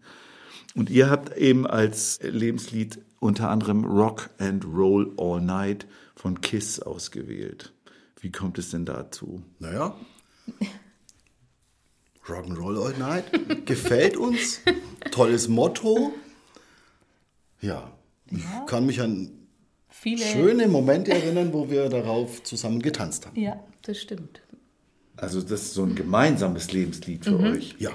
Und ihr habt eben als Lebenslied unter anderem Rock and Roll All Night von Kiss ausgewählt. Wie kommt es denn dazu? Naja. Rock'n'Roll All Night. Gefällt uns. Tolles Motto. Ja. Ich kann mich an Viele. schöne Momente erinnern, wo wir darauf zusammen getanzt haben. Ja, das stimmt. Also das ist so ein gemeinsames Lebenslied für euch. Ja.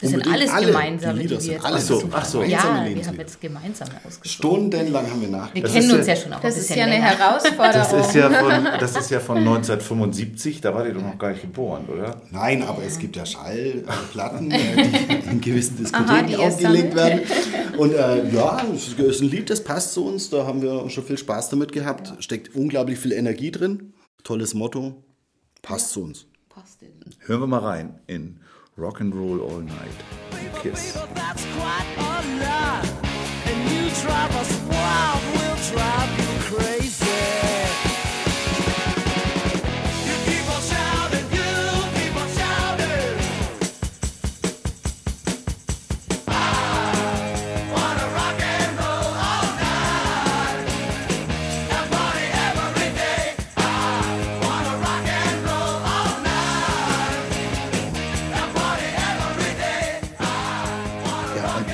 Das sind alles alle, gemeinsame, die Lieder die wir sind jetzt alle Ach so, ach so. Ja, wir haben jetzt gemeinsam ausgesucht. Stundenlang haben wir Wir nachgedacht. kennen uns ja- ja schon auch Das ein ist ja eine länger. Herausforderung. Das ist, ja von, das ist ja von 1975, da wart ihr doch noch gar nicht geboren, oder? Nein, aber es gibt ja Schallplatten, äh, die in gewissen Diskotheken Aha, aufgelegt werden. Und äh, ja, es ist ein Lied, das passt zu uns. Da haben wir schon viel Spaß damit gehabt. Steckt unglaublich viel Energie drin. Tolles Motto. Passt zu uns. Passt denn. Hören wir mal rein in Rock and Roll All Night. Kiss.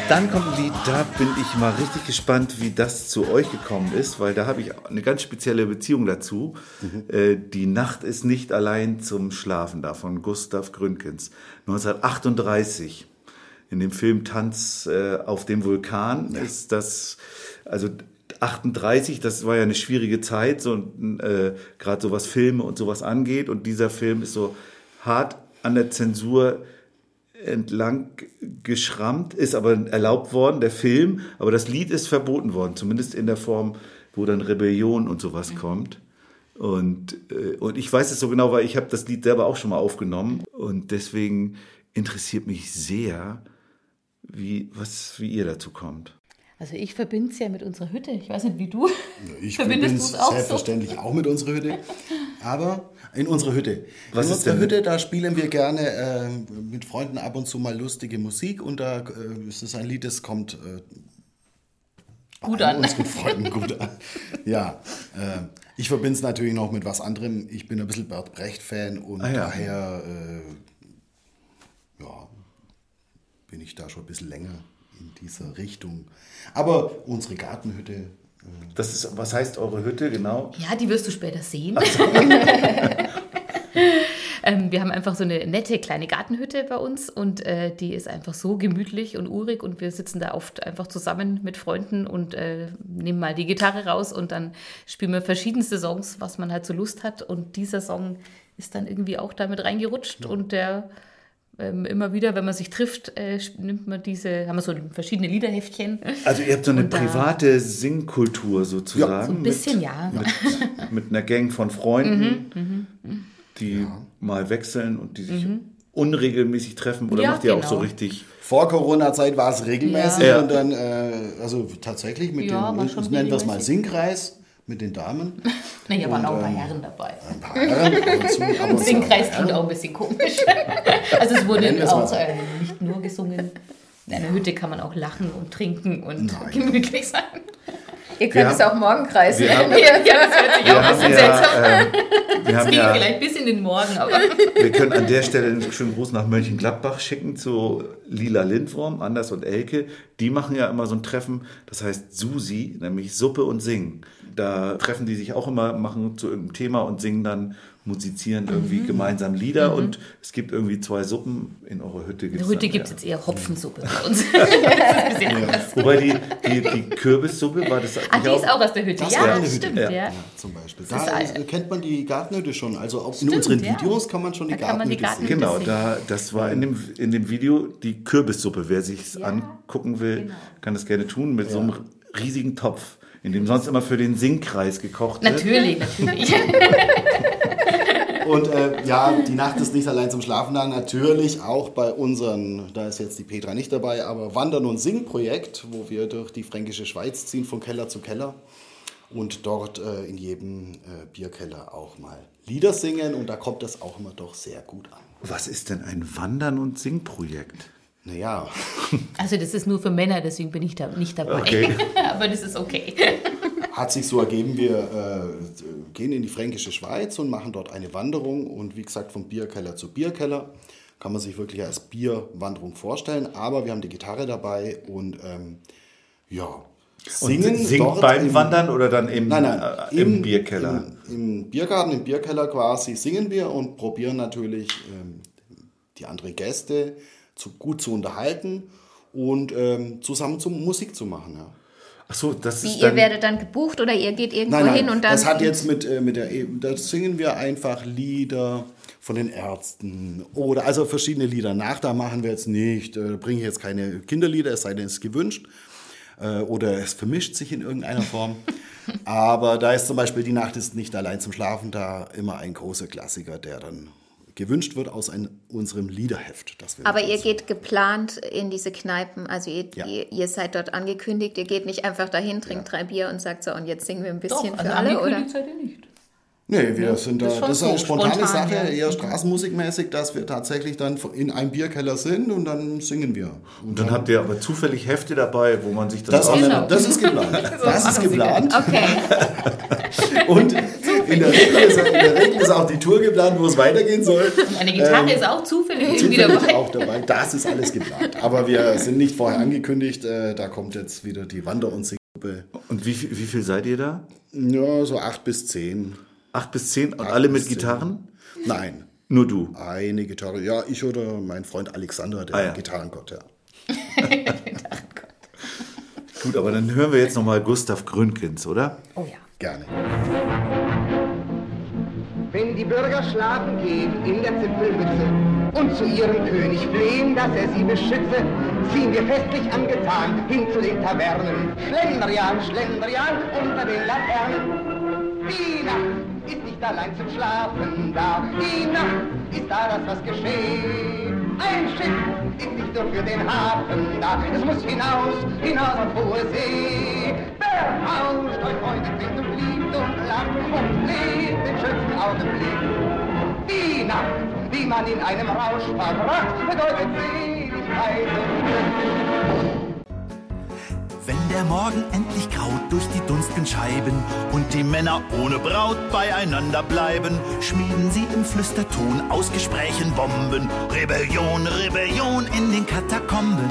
Dann kommt ein Lied, da bin ich mal richtig gespannt, wie das zu euch gekommen ist, weil da habe ich eine ganz spezielle Beziehung dazu. Äh, die Nacht ist nicht allein zum Schlafen da von Gustav Gründgens. 1938 in dem Film Tanz äh, auf dem Vulkan ist das, also 38, das war ja eine schwierige Zeit, so äh, gerade so was Filme und sowas angeht. Und dieser Film ist so hart an der Zensur entlang geschrammt, ist aber erlaubt worden, der Film, aber das Lied ist verboten worden, zumindest in der Form, wo dann Rebellion und sowas kommt. Und, äh, und ich weiß es so genau, weil ich habe das Lied selber auch schon mal aufgenommen und deswegen interessiert mich sehr, wie, was, wie ihr dazu kommt. Also ich verbinde es ja mit unserer Hütte. Ich weiß nicht, wie du. Ich Verbindest verbinde es auch so? selbstverständlich auch mit unserer Hütte. Aber in unserer Hütte. Was in ist unserer denn- Hütte, da spielen wir gerne äh, mit Freunden ab und zu mal lustige Musik. Und da äh, ist es ein Lied, das kommt äh, Gut bei an. unseren Freunden gut an. Ja, äh, ich verbinde es natürlich noch mit was anderem. Ich bin ein bisschen Bert Brecht-Fan und Ah, ja. daher äh, ja, bin ich da schon ein bisschen länger in dieser Richtung. Aber unsere Gartenhütte, Das ist, was heißt eure Hütte genau? Ja, die wirst du später sehen. ähm, wir haben einfach so eine nette kleine Gartenhütte bei uns und äh, die ist einfach so gemütlich und urig und wir sitzen da oft einfach zusammen mit Freunden und äh, nehmen mal die Gitarre raus und dann spielen wir verschiedenste Songs, was man halt so Lust hat und dieser Song ist dann irgendwie auch damit reingerutscht und der ähm, immer wieder, wenn man sich trifft, äh, nimmt man diese, haben wir so verschiedene Liederheftchen. Also ihr habt so eine Und da- private Singkultur sozusagen. So ein bisschen, mit, ja. Mit, mit einer Gang von Freunden, die mal wechseln und die sich unregelmäßig treffen. Oder Ja, macht ihr auch genau. so richtig... Vor Corona-Zeit war es regelmäßig Ja. und dann, äh, also tatsächlich mit Ja, dem, nennen wir es mal. Singkreis mit den Damen. Naja, waren auch ein paar ähm, Herren dabei. Ein paar Herren, es Singkreis klingt auch ein bisschen komisch. also es wurde auch äh, nicht nur gesungen. In einer Hütte kann man auch lachen und trinken und Nein. gemütlich sein. Ihr Wir könnt es haben- auch Morgenkreis wir nennen. haben- Ja, das hört sich Wir auch ein haben bisschen ja, seltsam an. ähm, wir, haben Ging ja vielleicht bis in den Morgen, aber wir können an der Stelle einen schönen Gruß nach Mönchengladbach schicken zu Lila Lindwurm, Anders und Elke. Die machen ja immer so ein Treffen, das heißt Susi, nämlich Suppe und Singen. Da treffen die sich auch immer, machen zu irgendeinem Thema und singen dann, musizieren irgendwie Mhm. gemeinsam Lieder und es gibt irgendwie zwei Suppen in eurer Hütte. in Gibt's der Hütte gibt es ja. jetzt eher Hopfensuppe bei uns. das anders. Wobei die, die, die Kürbissuppe war das Ah, nicht die ist auch aus der Hütte. Das Ja, Hütte. stimmt, Ja. ja. Ja, zum Beispiel. ist Da ist, kennt man die Gartenhütte schon. Also auch in Stimmt, unseren ja. Videos kann man schon die Da kann man die Gartenhütte sehen. Gartenhütte Genau, da, das war in dem, in dem Video die Kürbissuppe. Wer sich Ja, angucken will, genau. kann das gerne tun mit so einem riesigen Topf, in dem sonst immer für den Singkreis gekocht wird. Natürlich, natürlich. Und äh, ja, die Nacht ist nicht allein zum Schlafen da. Natürlich auch bei unseren, da ist jetzt die Petra nicht dabei, aber Wandern- und Sing-Projekt, wo wir durch die fränkische Schweiz ziehen, von Keller zu Keller. Und dort äh, in jedem äh, Bierkeller auch mal Lieder singen. Und da kommt das auch immer doch sehr gut an. Was ist denn ein Wandern- und Singprojekt? Naja, Also das ist nur für Männer, deswegen bin ich da nicht dabei. Okay. Aber das ist okay. hat sich so ergeben, wir äh, gehen in die fränkische Schweiz und machen dort eine Wanderung. Und wie gesagt, vom Bierkeller zu Bierkeller kann man sich wirklich als Bierwanderung vorstellen. Aber wir haben die Gitarre dabei und ähm, ja, singen. und singt dort beim im- Wandern oder dann im, Nein, nein, äh, im, Bierkeller? Im, Im Biergarten, im Bierkeller quasi singen wir und probieren natürlich ähm, die anderen Gäste zu, gut zu unterhalten und ähm, zusammen zum Musik zu machen. Ja. Ach so, das Wie, ist ihr dann... werdet dann gebucht oder ihr geht irgendwo Nein, nein, hin und dann. das hat jetzt mit, äh, mit der, E- da singen wir einfach Lieder von den Ärzten oder also verschiedene Lieder nach. Da machen wir jetzt nicht, äh, bringe ich jetzt keine Kinderlieder, es sei denn, es ist gewünscht äh, oder es vermischt sich in irgendeiner Form. Aber da ist zum Beispiel die Nacht ist nicht allein zum Schlafen da immer ein großer Klassiker, der dann gewünscht wird aus ein, unserem Liederheft. Das wir aber ihr geht geplant in diese Kneipen, also ihr, Ja. ihr, ihr seid dort angekündigt, ihr geht nicht einfach dahin, trinkt drei Bier und sagt so, und jetzt singen wir ein bisschen Doch, also für alle, oder? seid ihr nicht. Nee, wir sind da, das ist das ist, eine so, spontane spontan, Sache, ja. eher straßenmusikmäßig, dass wir tatsächlich dann in einem Bierkeller sind und dann singen wir. Und Dann habt ihr aber zufällig Hefte dabei, wo man sich das, das, auch- Genau. das ist geplant. Das ist geplant. Okay. Und in, der Regel ist, in der Regel ist auch die Tour geplant, wo es weitergehen soll. Meine Gitarre Ähm, ist auch zufällig Zufällig dabei. auch dabei. Das ist alles geplant. Aber wir sind nicht vorher angekündigt. Äh, da kommt jetzt wieder die Wander- und Singgruppe. Und wie, viel- wie viel seid ihr da? Ja, so acht bis zehn. Acht bis zehn und Acht alle mit zehn. Gitarren? Nein, Nur du. eine Gitarre. Ja, ich oder mein Freund Alexander, der Ah, ja. Gitarrengott, ja. Gut, aber dann hören wir jetzt nochmal Gustav Gründgens, oder? Oh ja. Gerne. Wenn die Bürger schlafen gehen in der Zipfelmütze und zu ihrem König flehen, dass er sie beschütze, ziehen wir festlich angetan hin zu den Tavernen. Schlendrian, Schlendrian unter den Laternen. Die Nacht ist nicht allein zum Schlafen da, die Nacht ist da das, was geschieht. Ein Schiff ist nicht nur für den Hafen da, es muss hinaus, hinaus auf hohe See. Berauscht euch Freunde, singt und liebt und lacht und lebt den schönsten Augenblick. Die Nacht, die man in einem Rausch verbracht, bedeutet Seligkeit und Glück. Wenn der Morgen endlich graut durch die dunstigen Scheiben und die Männer ohne Braut beieinander bleiben, schmieden sie im Flüsterton aus Gesprächen Bomben. Rebellion, Rebellion in den Katakomben.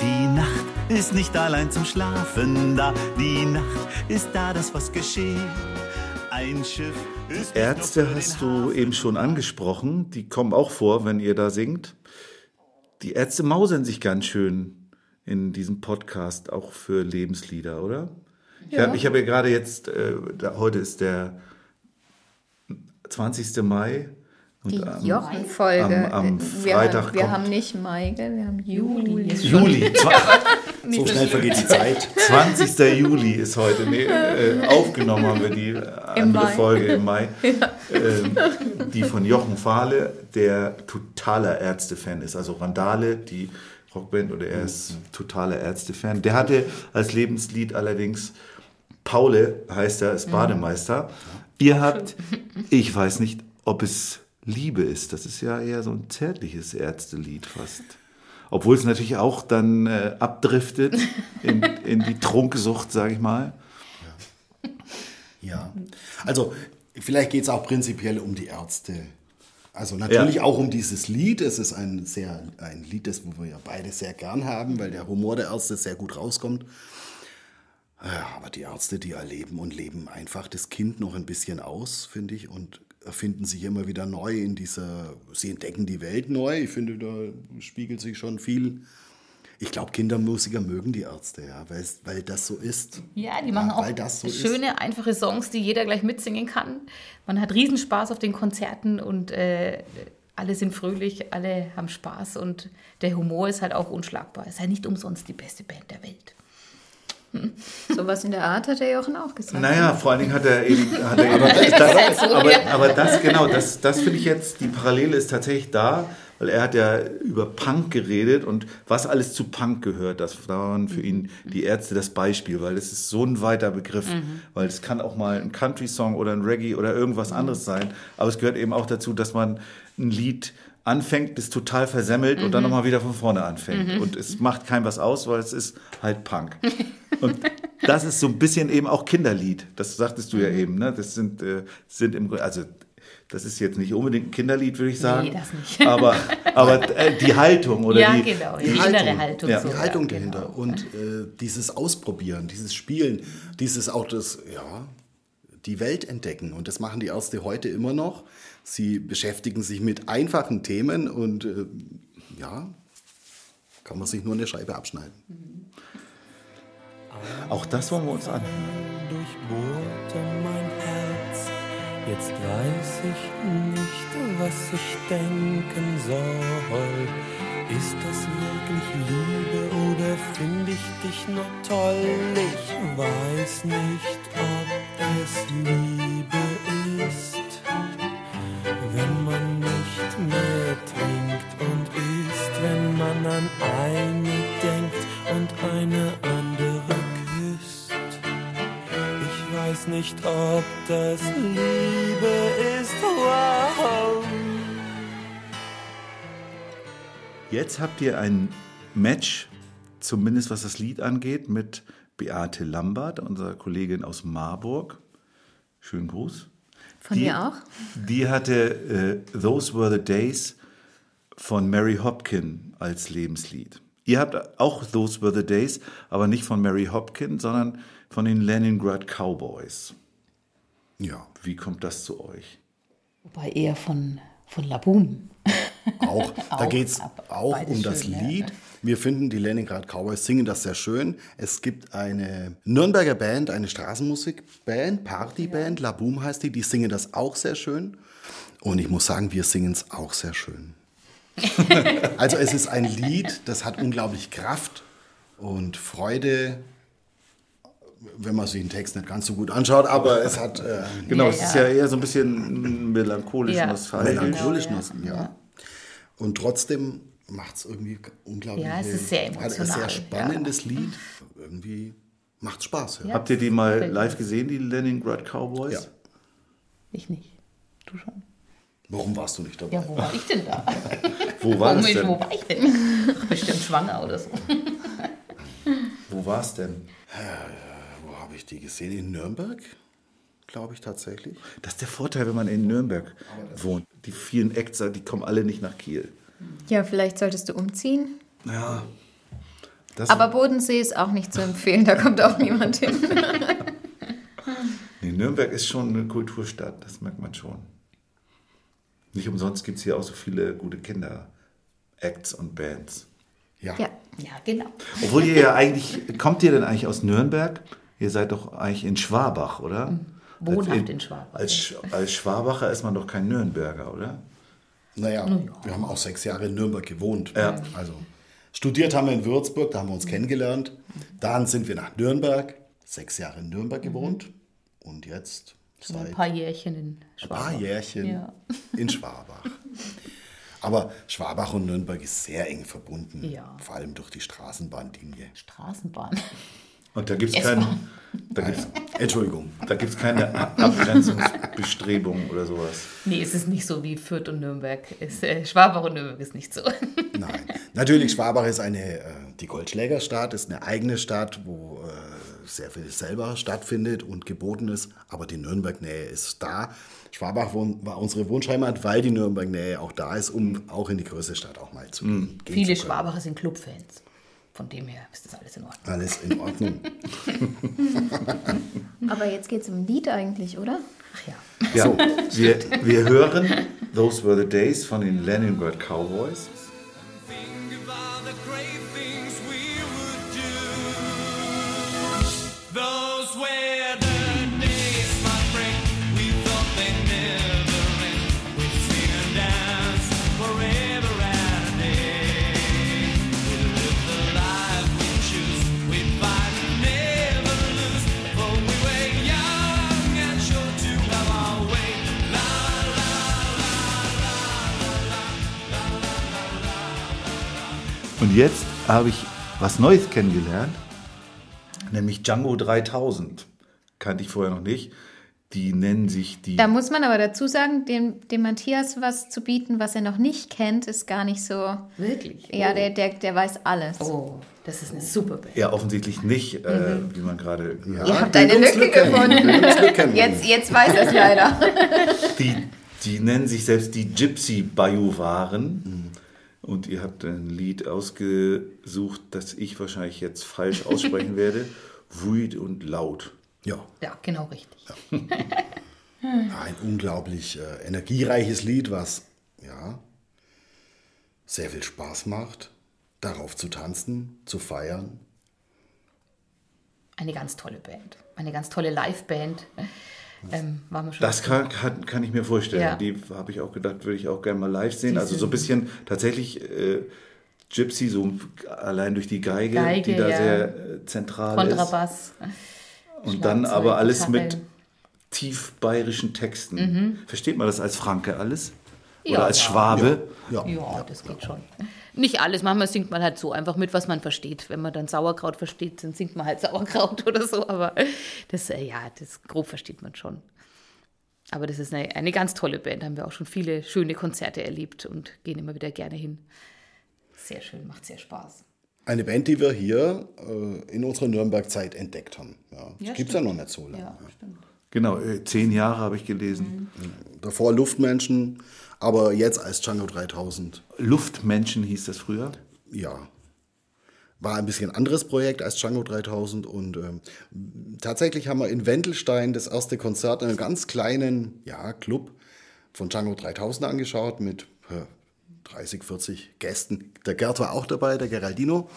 Die Nacht ist nicht allein zum Schlafen da, die Nacht ist da, das was geschieht. Ein Schiff ist Ärzte hast du eben schon angesprochen. Die kommen auch vor, wenn ihr da singt. Die Ärzte mausern sich ganz schön in diesem Podcast auch für Lebenslieder, oder? Ich habe hab ja gerade jetzt, äh, da, heute ist der 20. Mai. Und Die am- Jochen-Folge. am- am wir, Freitag wir kommt- haben nicht Mai, gell? wir haben Juli. Juli, So schnell vergeht die Zeit. 20. Juli ist heute. Nee, äh, aufgenommen haben wir die äh, andere Mai. Folge im Mai. Ähm, die von Jochen Fahle, der totaler Ärzte-Fan ist. Also Randale, die Rockband, oder er ist totaler Ärzte-Fan. Der hatte als Lebenslied allerdings Paule, heißt er, ist Bademeister. Ihr habt, ich weiß nicht, ob es Liebe ist. Das ist ja eher so ein zärtliches Ärztelied fast. Obwohl es natürlich auch dann äh, abdriftet in, in die Trunksucht, sage ich mal. Ja. Also, vielleicht geht es auch prinzipiell um die Ärzte. Also natürlich auch um dieses Lied. Es ist ein sehr ein Lied, das wo wir ja beide sehr gern haben, weil der Humor der Ärzte sehr gut rauskommt. Ja, aber die Ärzte, die erleben und leben einfach das Kind noch ein bisschen aus, finde ich, und erfinden sich immer wieder neu in dieser, sie entdecken die Welt neu. Ich finde, da spiegelt sich schon viel. Ich glaube, Kindermusiker mögen die Ärzte, ja, weil, es- weil das so ist. Ja, die machen Ja, auch so ist. schöne, einfache Songs, die jeder gleich mitsingen kann. Man hat Riesenspaß auf den Konzerten und äh, alle sind fröhlich, alle haben Spaß und der Humor ist halt auch unschlagbar. Ist halt nicht umsonst die beste Band der Welt. Sowas in der Art hat der Jochen auch gesagt. Naja, vor allen Dingen hat er eben. Hat er eben das, aber, aber das, genau, das, das finde ich jetzt, die Parallele ist tatsächlich da, weil er hat ja über Punk geredet und was alles zu Punk gehört. Das waren für ihn die Ärzte das Beispiel, weil das ist so ein weiter Begriff. Weil es kann auch mal ein Country-Song oder ein Reggae oder irgendwas anderes sein. Aber es gehört eben auch dazu, dass man ein Lied anfängt, das total versemmelt und dann nochmal wieder von vorne anfängt. Und es macht keinem was aus, weil es ist halt Punk. Und das ist so ein bisschen eben auch Kinderlied. Das sagtest du ja eben. Ne? Das sind, äh, sind im Grunde, also das ist jetzt nicht unbedingt ein Kinderlied, würde ich sagen. Nee, das nicht. Aber, aber äh, die Haltung oder ja, die, genau. Die, die innere Haltung. Haltung. Ja. so, die Haltung ja, dahinter genau. und äh, dieses Ausprobieren, dieses Spielen, dieses auch das, ja, die Welt entdecken. Und das machen die Ärzte heute immer noch. Sie beschäftigen sich mit einfachen Themen und äh, ja, kann man sich nur eine Scheibe abschneiden. Auch das wollen wir uns an. durchbohrte mein Herz. Jetzt weiß ich nicht, was ich denken soll. Ist das wirklich Liebe oder finde ich dich nur toll? Ich weiß nicht, ob es Liebe ist, mehr trinkt und isst, wenn man an eine denkt und eine andere küsst. Ich weiß nicht, ob das Liebe ist. Wow. Jetzt habt ihr ein Match, zumindest was das Lied angeht, mit Beate Lambert, unsere Kollegin aus Marburg. Schönen Gruß. Von die, mir auch. Die hatte äh, Those Were the Days von Mary Hopkin als Lebenslied. Ihr habt auch Those Were the Days, aber nicht von Mary Hopkin, sondern von den Leningrad Cowboys. Ja, Wie kommt das zu euch? Wobei eher von, von Laboom. auch. Da geht es auch um das schön, ja, Lied. Wir finden, die Leningrad Cowboys singen das sehr schön. Es gibt eine Nürnberger Band, eine Straßenmusikband, Partyband, La Boom heißt die, die singen das auch sehr schön. Und ich muss sagen, wir singen es auch sehr schön. also es ist ein Lied, das hat unglaublich Kraft und Freude, wenn man sich den Text nicht ganz so gut anschaut, aber es hat äh, Genau, Ja, es ist ja. ja eher so ein bisschen melancholisch, Ja. nostalgisch. melancholisch, Genau, noch, ja. Und trotzdem macht es irgendwie unglaublich. Ja, es ist sehr Hat ein emotional, sehr spannendes Lied. Irgendwie macht Spaß. Ja. Ja. Habt ihr die mal live gesehen, die Leningrad Cowboys? Ja. Ich nicht. Du schon. Warum warst du nicht dabei? Ja, wo war ich denn da? Wo war das Komisch, denn? wo war ich denn? Bestimmt schwanger oder so. Wo war es denn? Wo habe ich die gesehen? In Nürnberg? Glaube ich tatsächlich. Das ist der Vorteil, wenn man in Nürnberg wohnt. Die vielen Acts, die kommen alle nicht nach Kiel. Ja, vielleicht solltest du umziehen. Ja. Das, Aber Bodensee ist auch nicht zu empfehlen, da kommt auch niemand hin. nee, Nürnberg ist schon eine Kulturstadt, das merkt man schon. Nicht umsonst gibt es hier auch so viele gute Kinder-Acts und Bands. Ja. Ja. Ja, genau. Obwohl ihr ja eigentlich, kommt ihr denn eigentlich aus Nürnberg? Ihr seid doch eigentlich in Schwabach, oder? Wohnhaft Als- in Schwabach, Als, als Schwabacher ist man doch kein Nürnberger, oder? Naja, wir haben auch sechs Jahre in Nürnberg gewohnt. Ja. Also studiert haben wir in Würzburg, da haben wir uns kennengelernt. Dann sind wir nach Nürnberg, sechs Jahre in Nürnberg gewohnt. Und jetzt Schon ein seit paar Jährchen in ein Schwabach. paar Jährchen Ja. in Schwabach. Aber Schwabach und Nürnberg ist sehr eng verbunden, Ja. vor allem durch die Straßenbahnlinie. Straßenbahn. Und da gibt es S-Bahn. kein, da gibt's, Entschuldigung. da gibt's keine Abgrenzungsbestrebungen oder sowas. Nee, es ist nicht so wie Fürth und Nürnberg. Es, äh, Schwabach und Nürnberg ist nicht so. Nein. Natürlich, Schwabach ist eine, äh, die Goldschlägerstadt, ist eine eigene Stadt, wo sehr viel selber stattfindet und geboten ist. Aber die Nürnberg-Nähe ist da. Schwabach war unsere Wunschheimat, weil die Nürnberg-Nähe auch da ist, um auch in die größte Stadt auch mal zu gehen. gehen Viele zu. Schwabacher sind Clubfans. Von dem her ist das alles in Ordnung. Alles in Ordnung. Aber jetzt geht es um ein Lied eigentlich, oder? Ach ja. Ja, wir, wir hören Those Were the Days von den Leningrad Cowboys. Und jetzt habe ich was Neues kennengelernt, nämlich Django 3000. Kannte ich vorher noch nicht. Die nennen sich die. Da muss man aber dazu sagen, dem, dem Matthias was zu bieten, was er noch nicht kennt, ist gar nicht so. Wirklich? Ja, der, der, der weiß alles. Oh, das ist eine super Band. Ja, offensichtlich nicht, äh, wie man gerade gehört Ihr habt eine Lücke gefunden. Jetzt, jetzt weiß er es leider. Die, die nennen sich selbst die Gypsy Bajuwaren. Und ihr habt ein Lied ausgesucht, das ich wahrscheinlich jetzt falsch aussprechen werde. Wüt und laut. Ja, Ja, genau richtig. ein unglaublich äh, energiereiches Lied, was ja sehr viel Spaß macht, darauf zu tanzen, zu feiern. Eine ganz tolle Band. Eine ganz tolle Liveband. Ähm, waren wir schon Das kann, kann, kann ich mir vorstellen. Ja. Die habe ich auch gedacht, würde ich auch gerne mal live sehen. Also so ein bisschen tatsächlich äh, Gypsy, so allein durch die Geige, Geige, die da ja. sehr äh, zentral Kontrabass. ist. Und dann aber alles Gitarre. mit tief bayerischen Texten. Versteht man das als Franke alles? Oder Ja, als ja. Schwabe? Ja, Ja, das geht schon. Nicht alles, manchmal singt man halt so einfach mit, was man versteht. Wenn man dann Sauerkraut versteht, dann singt man halt Sauerkraut oder so. Aber das, äh, ja, das grob versteht man schon. Aber das ist eine, eine ganz tolle Band. Da haben wir auch schon viele schöne Konzerte erlebt und gehen immer wieder gerne hin. Sehr schön, macht sehr Spaß. Eine Band, die wir hier äh, in unserer Nürnberg-Zeit entdeckt haben. Ja, das Ja, gibt es ja noch nicht so lange. Ja, stimmt. Genau, äh, zehn Jahre habe ich gelesen. Davor Luftmenschen, aber jetzt als Django 3000. Luftmenschen hieß das früher. Ja. War ein bisschen anderes Projekt als Django 3000 und ähm, tatsächlich haben wir in Wendelstein das erste Konzert in einem ganz kleinen ja, Club von Django 3000 angeschaut mit äh, 30, 40 Gästen. Der Gerd war auch dabei, der Geraldino.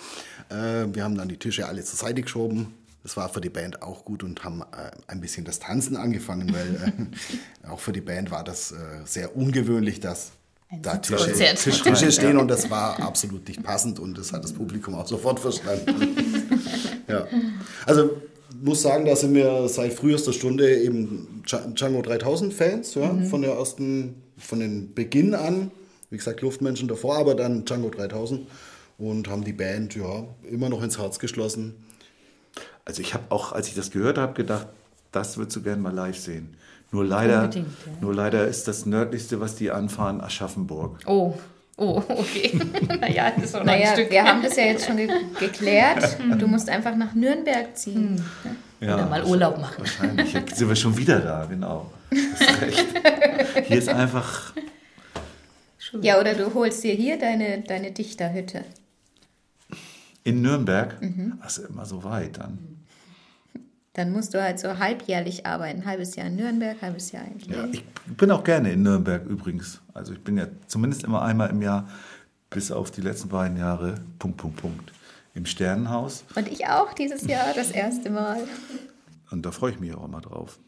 Äh, wir haben dann die Tische alle zur Seite geschoben. Das war für die Band auch gut und haben äh, ein bisschen das Tanzen angefangen, weil äh, auch für die Band war das äh, sehr ungewöhnlich, dass da Tische. Tisch, Tische stehen und das war absolut nicht passend und das hat das Publikum auch sofort verstanden. ja. Also muss sagen, da sind wir seit frühester Stunde eben Dja- Django 3000 Fans, ja, von der ersten, von den Beginn an, wie gesagt Luftmenschen davor, aber dann Django 3000 und haben die Band ja immer noch ins Herz geschlossen. Also ich habe auch, als ich das gehört habe, gedacht, das würdest du gerne mal live sehen. Nur leider, ja. nur leider ist das nördlichste, was die anfahren, Aschaffenburg. Oh, oh, okay. naja, das ist noch ein Naja, Stück. wir haben das ja jetzt schon ge geklärt. Du musst einfach nach Nürnberg ziehen. Ja, Oder mal Urlaub machen. Wahrscheinlich. Jetzt sind wir schon wieder da, genau. Ist. Hier ist einfach, Ja, oder du holst dir hier deine, deine Dichterhütte. in Nürnberg, Mhm. das ist immer so weit dann. Dann musst du halt so halbjährlich arbeiten. Halbes Jahr in Nürnberg, halbes Jahr in Ja, Kiel. ich bin auch gerne in Nürnberg übrigens. Also ich bin ja zumindest immer einmal im Jahr, bis auf die letzten beiden Jahre, Punkt, Punkt, Punkt, im Sternenhaus. Und ich auch dieses Jahr das erste Mal. Und da freue ich mich auch immer drauf.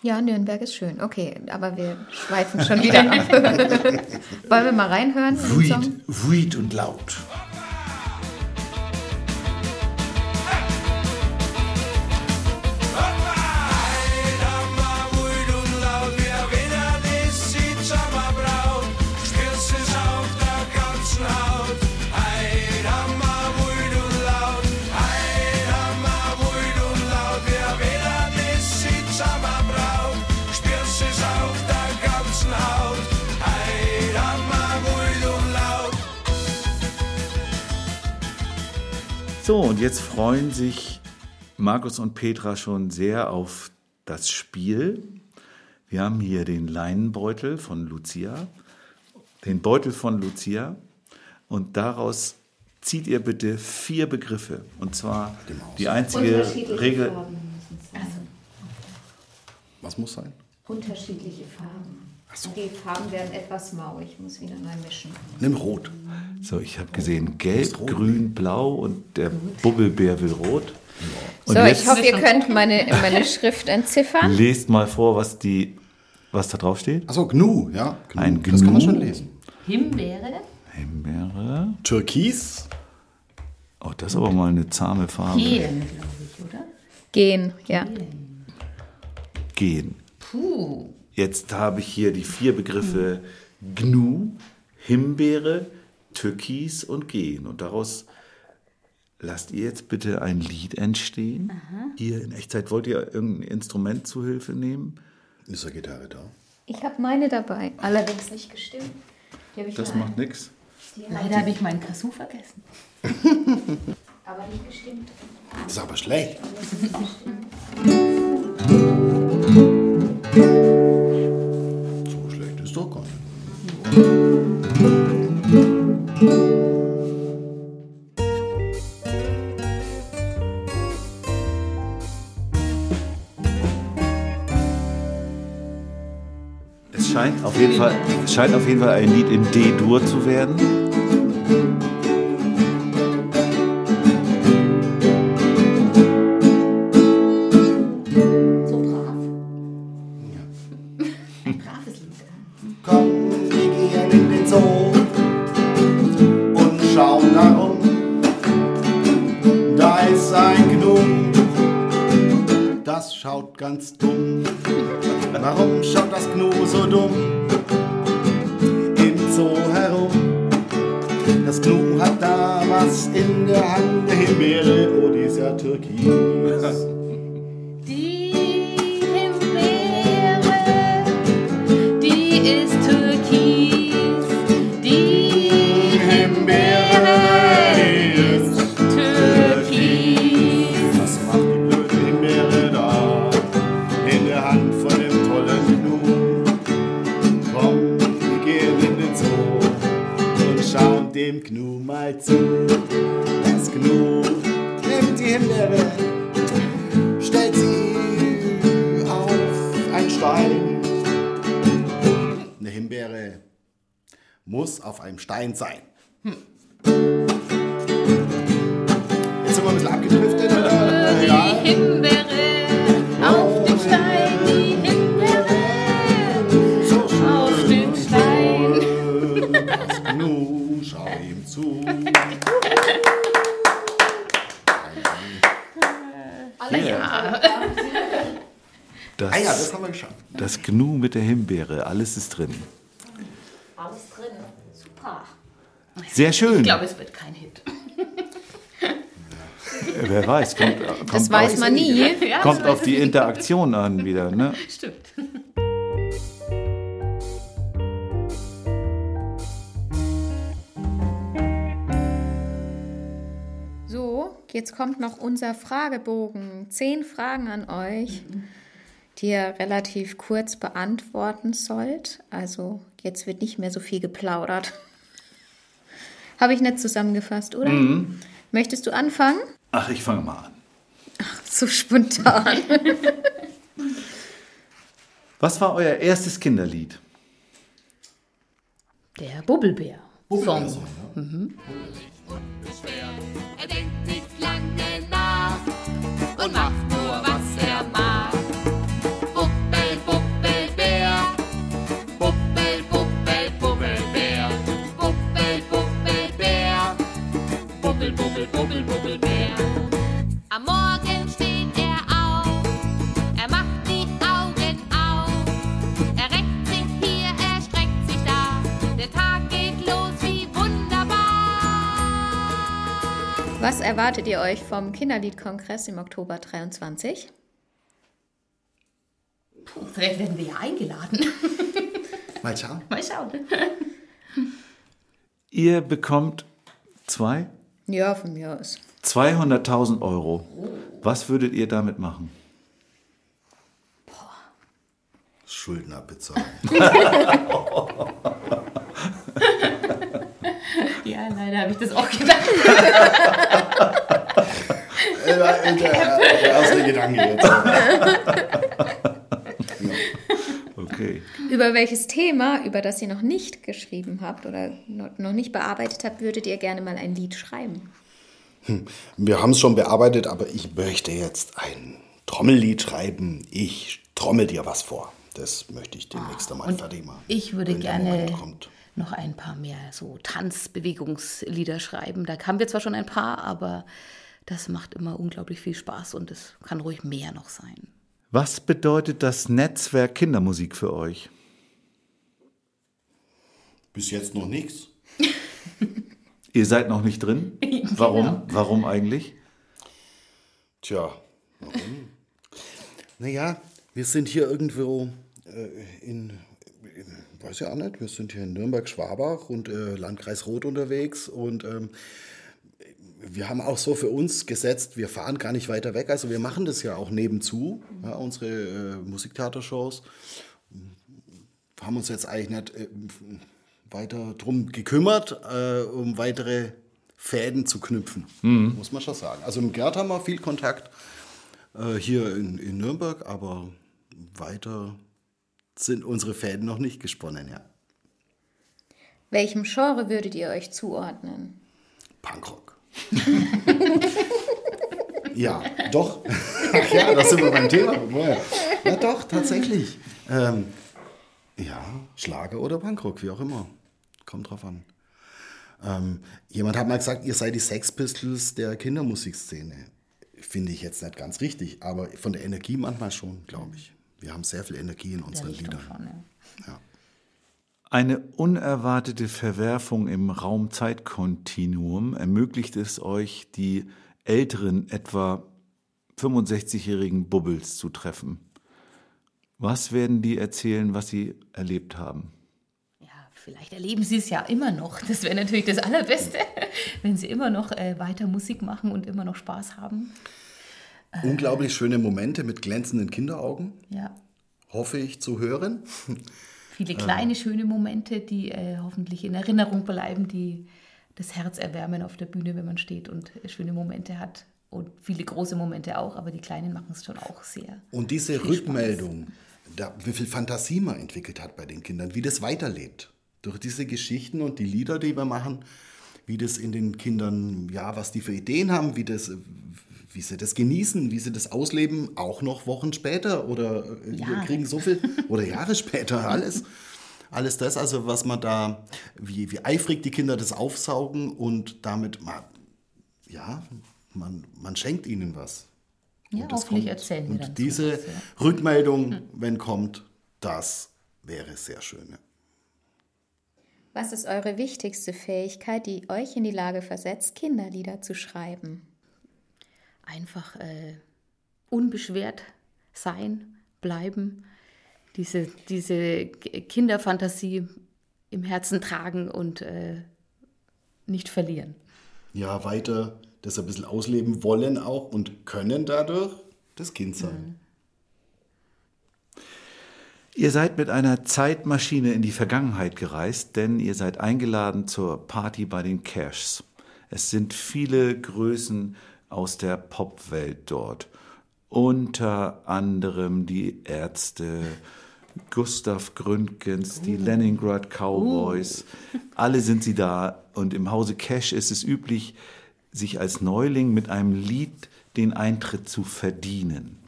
Ja, Nürnberg ist schön. Okay, aber wir schweifen schon wieder ab. Wollen wir mal reinhören? Weed, weed und laut. So, und jetzt freuen sich Markus und Petra schon sehr auf das Spiel. Wir haben hier den Leinenbeutel von Lucia, den Beutel von Lucia und daraus zieht ihr bitte vier Begriffe. Und zwar die einzige Regel. Was muss sein? Unterschiedliche Farben. Die Farben werden etwas mau. Ich muss wieder neu mischen. Nimm Rot. So, ich habe gesehen gelb, grün, blau und der Bubbelbär will rot. Und So, ich hoffe, ihr könnt meine, meine Schrift entziffern. lest mal vor, was, die, was da drauf steht. Achso, Gnu, ja. Gnu. Ein Das kann man Gnu. schon lesen. Himbeere, Himbeere. Türkis, Oh, das ist aber mal eine zahme Farbe. Gehen, glaube ich, oder? Gehen, ja. Gehen. Puh. Jetzt habe ich hier die vier Begriffe Gnu, Himbeere, Türkis und Gehen. Und daraus lasst ihr jetzt bitte ein Lied entstehen. Hier in Echtzeit wollt ihr irgendein Instrument zu Hilfe nehmen? ist eine Gitarre da. Ich habe meine dabei. Allerdings nicht gestimmt. Die habe ich Das macht nichts. Leider habe ich meinen Kazoo vergessen. aber nicht gestimmt. Das ist aber schlecht. Es scheint auf jeden Fall, scheint auf jeden Fall ein Lied in D-Dur zu werden. Dem Gnu mal zu. Das Gnu nimmt die Himbeere, stellt sie auf einen Stein. Eine Himbeere muss auf einem Stein sein. Hm. Jetzt sind wir ein bisschen abgedriftet. Ja. Himbeere Das, Ah ja, das haben wir geschafft. das Gnu mit der Himbeere, alles ist drin. Alles drin. Super. Sehr schön. Ich glaube, es wird kein Hit. Wer weiß, kommt, kommt, Das weiß auf, man nie. Kommt auf die Interaktion an wieder. Ne? Stimmt. So, jetzt kommt noch unser Fragebogen. Zehn Fragen an euch, die ihr relativ kurz beantworten sollt. Also jetzt wird nicht mehr so viel geplaudert. Habe ich nicht zusammengefasst, oder? Möchtest du anfangen? Ach, ich fange mal an. So spontan. Was war euer erstes Kinderlied? Der Bubbelbär. Song. Er denkt Was erwartet ihr euch vom Kinderliedkongress im Oktober 23? Puh, vielleicht werden wir ja eingeladen. Mal schauen. Mal schauen. Ihr bekommt zwei, Ja, von mir aus. 200.000 Euro. Was würdet ihr damit machen? Schulden abbezahlen. Ja, leider habe ich das auch gedacht. Äh, der, der erste Gedanke jetzt. Okay. Über welches Thema, über das ihr noch nicht geschrieben habt oder no- noch nicht bearbeitet habt, würdet ihr gerne mal ein Lied schreiben? Wir haben es schon bearbeitet, aber ich möchte jetzt ein Trommellied schreiben. Ich trommel dir was vor. Das möchte ich demnächst einmal fertig machen. Ich würde gerne. Noch ein paar mehr so Tanzbewegungslieder schreiben. Da haben wir zwar schon ein paar, aber das macht immer unglaublich viel Spaß und es kann ruhig mehr noch sein. Was bedeutet das Netzwerk Kindermusik für euch? Bis jetzt noch nichts. Ihr seid noch nicht drin? Warum? Warum eigentlich? Tja, warum? naja, wir sind hier irgendwo äh, in, weiß ja auch nicht, wir sind hier in Nürnberg-Schwabach und äh, Landkreis Roth unterwegs und ähm, wir haben auch so für uns gesetzt, wir fahren gar nicht weiter weg. Also wir machen das ja auch nebenzu, ja, unsere äh, Musiktheatershows. Haben uns jetzt eigentlich nicht äh, weiter drum gekümmert, äh, um weitere Fäden zu knüpfen, muss man schon sagen. Also mit Gerd haben wir viel Kontakt äh, hier in, in Nürnberg, aber weiter sind unsere Fäden noch nicht gesponnen, ja. Welchem Genre würdet ihr euch zuordnen? Punkrock. ja, doch. Ach ja, da sind wir beim Thema. Woher? Ja, doch, tatsächlich. Ähm, ja, Schlager oder Punkrock, wie auch immer. Kommt drauf an. Ähm, jemand hat mal gesagt, ihr seid die Sex Pistols der Kindermusikszene. Finde ich jetzt nicht ganz richtig, aber von der Energie manchmal schon, glaube ich. Wir haben sehr viel Energie in unseren Liedern. Schon, ja. Ja. Eine unerwartete Verwerfung im Raum-Zeit-Kontinuum ermöglicht es euch, die älteren, etwa 65-jährigen Bubbles zu treffen. Was werden die erzählen, was sie erlebt haben? Ja, vielleicht erleben sie es ja immer noch. Das wäre natürlich das Allerbeste, wenn sie immer noch äh, weiter Musik machen und immer noch Spaß haben. Unglaublich schöne Momente mit glänzenden Kinderaugen, Ja, hoffe ich zu hören. viele kleine schöne Momente, die äh, hoffentlich in Erinnerung bleiben, die das Herz erwärmen auf der Bühne, wenn man steht und schöne Momente hat. Und viele große Momente auch, aber die Kleinen machen es schon auch sehr. Und diese. Rückmeldung, da, wie viel Fantasie man entwickelt hat bei den Kindern, wie das weiterlebt. Durch diese Geschichten und die Lieder, die wir machen, wie das in den Kindern, ja, was die für Ideen haben, wie, das, äh, wie sie das genießen, wie sie das ausleben, auch noch Wochen später oder äh, wir Jahre. kriegen so viel, oder Jahre später, alles. Alles das, also was man da, wie, wie eifrig die Kinder das aufsaugen und damit, mal, ja, man, man schenkt ihnen was. Ja, Und das hoffentlich kommt. erzählen wir Und dann diese sowas, ja. Rückmeldung, wenn kommt, das wäre sehr schön. ja. Was ist eure wichtigste Fähigkeit, die euch in die Lage versetzt, Kinderlieder zu schreiben? Einfach äh, unbeschwert sein, bleiben, diese, diese Kinderfantasie im Herzen tragen und äh, nicht verlieren. Ja, weiter das ein bisschen ausleben wollen auch und können dadurch das Kind sein. Ihr seid mit einer Zeitmaschine in die Vergangenheit gereist, denn ihr seid eingeladen zur Party bei den Cashs. Es sind viele Größen aus der Popwelt dort. Unter anderem die Ärzte, Gustav Gründgens, die Leningrad Cowboys. Alle sind sie da. Und im Hause Cash ist es üblich, sich als Neuling mit einem Lied den Eintritt zu verdienen.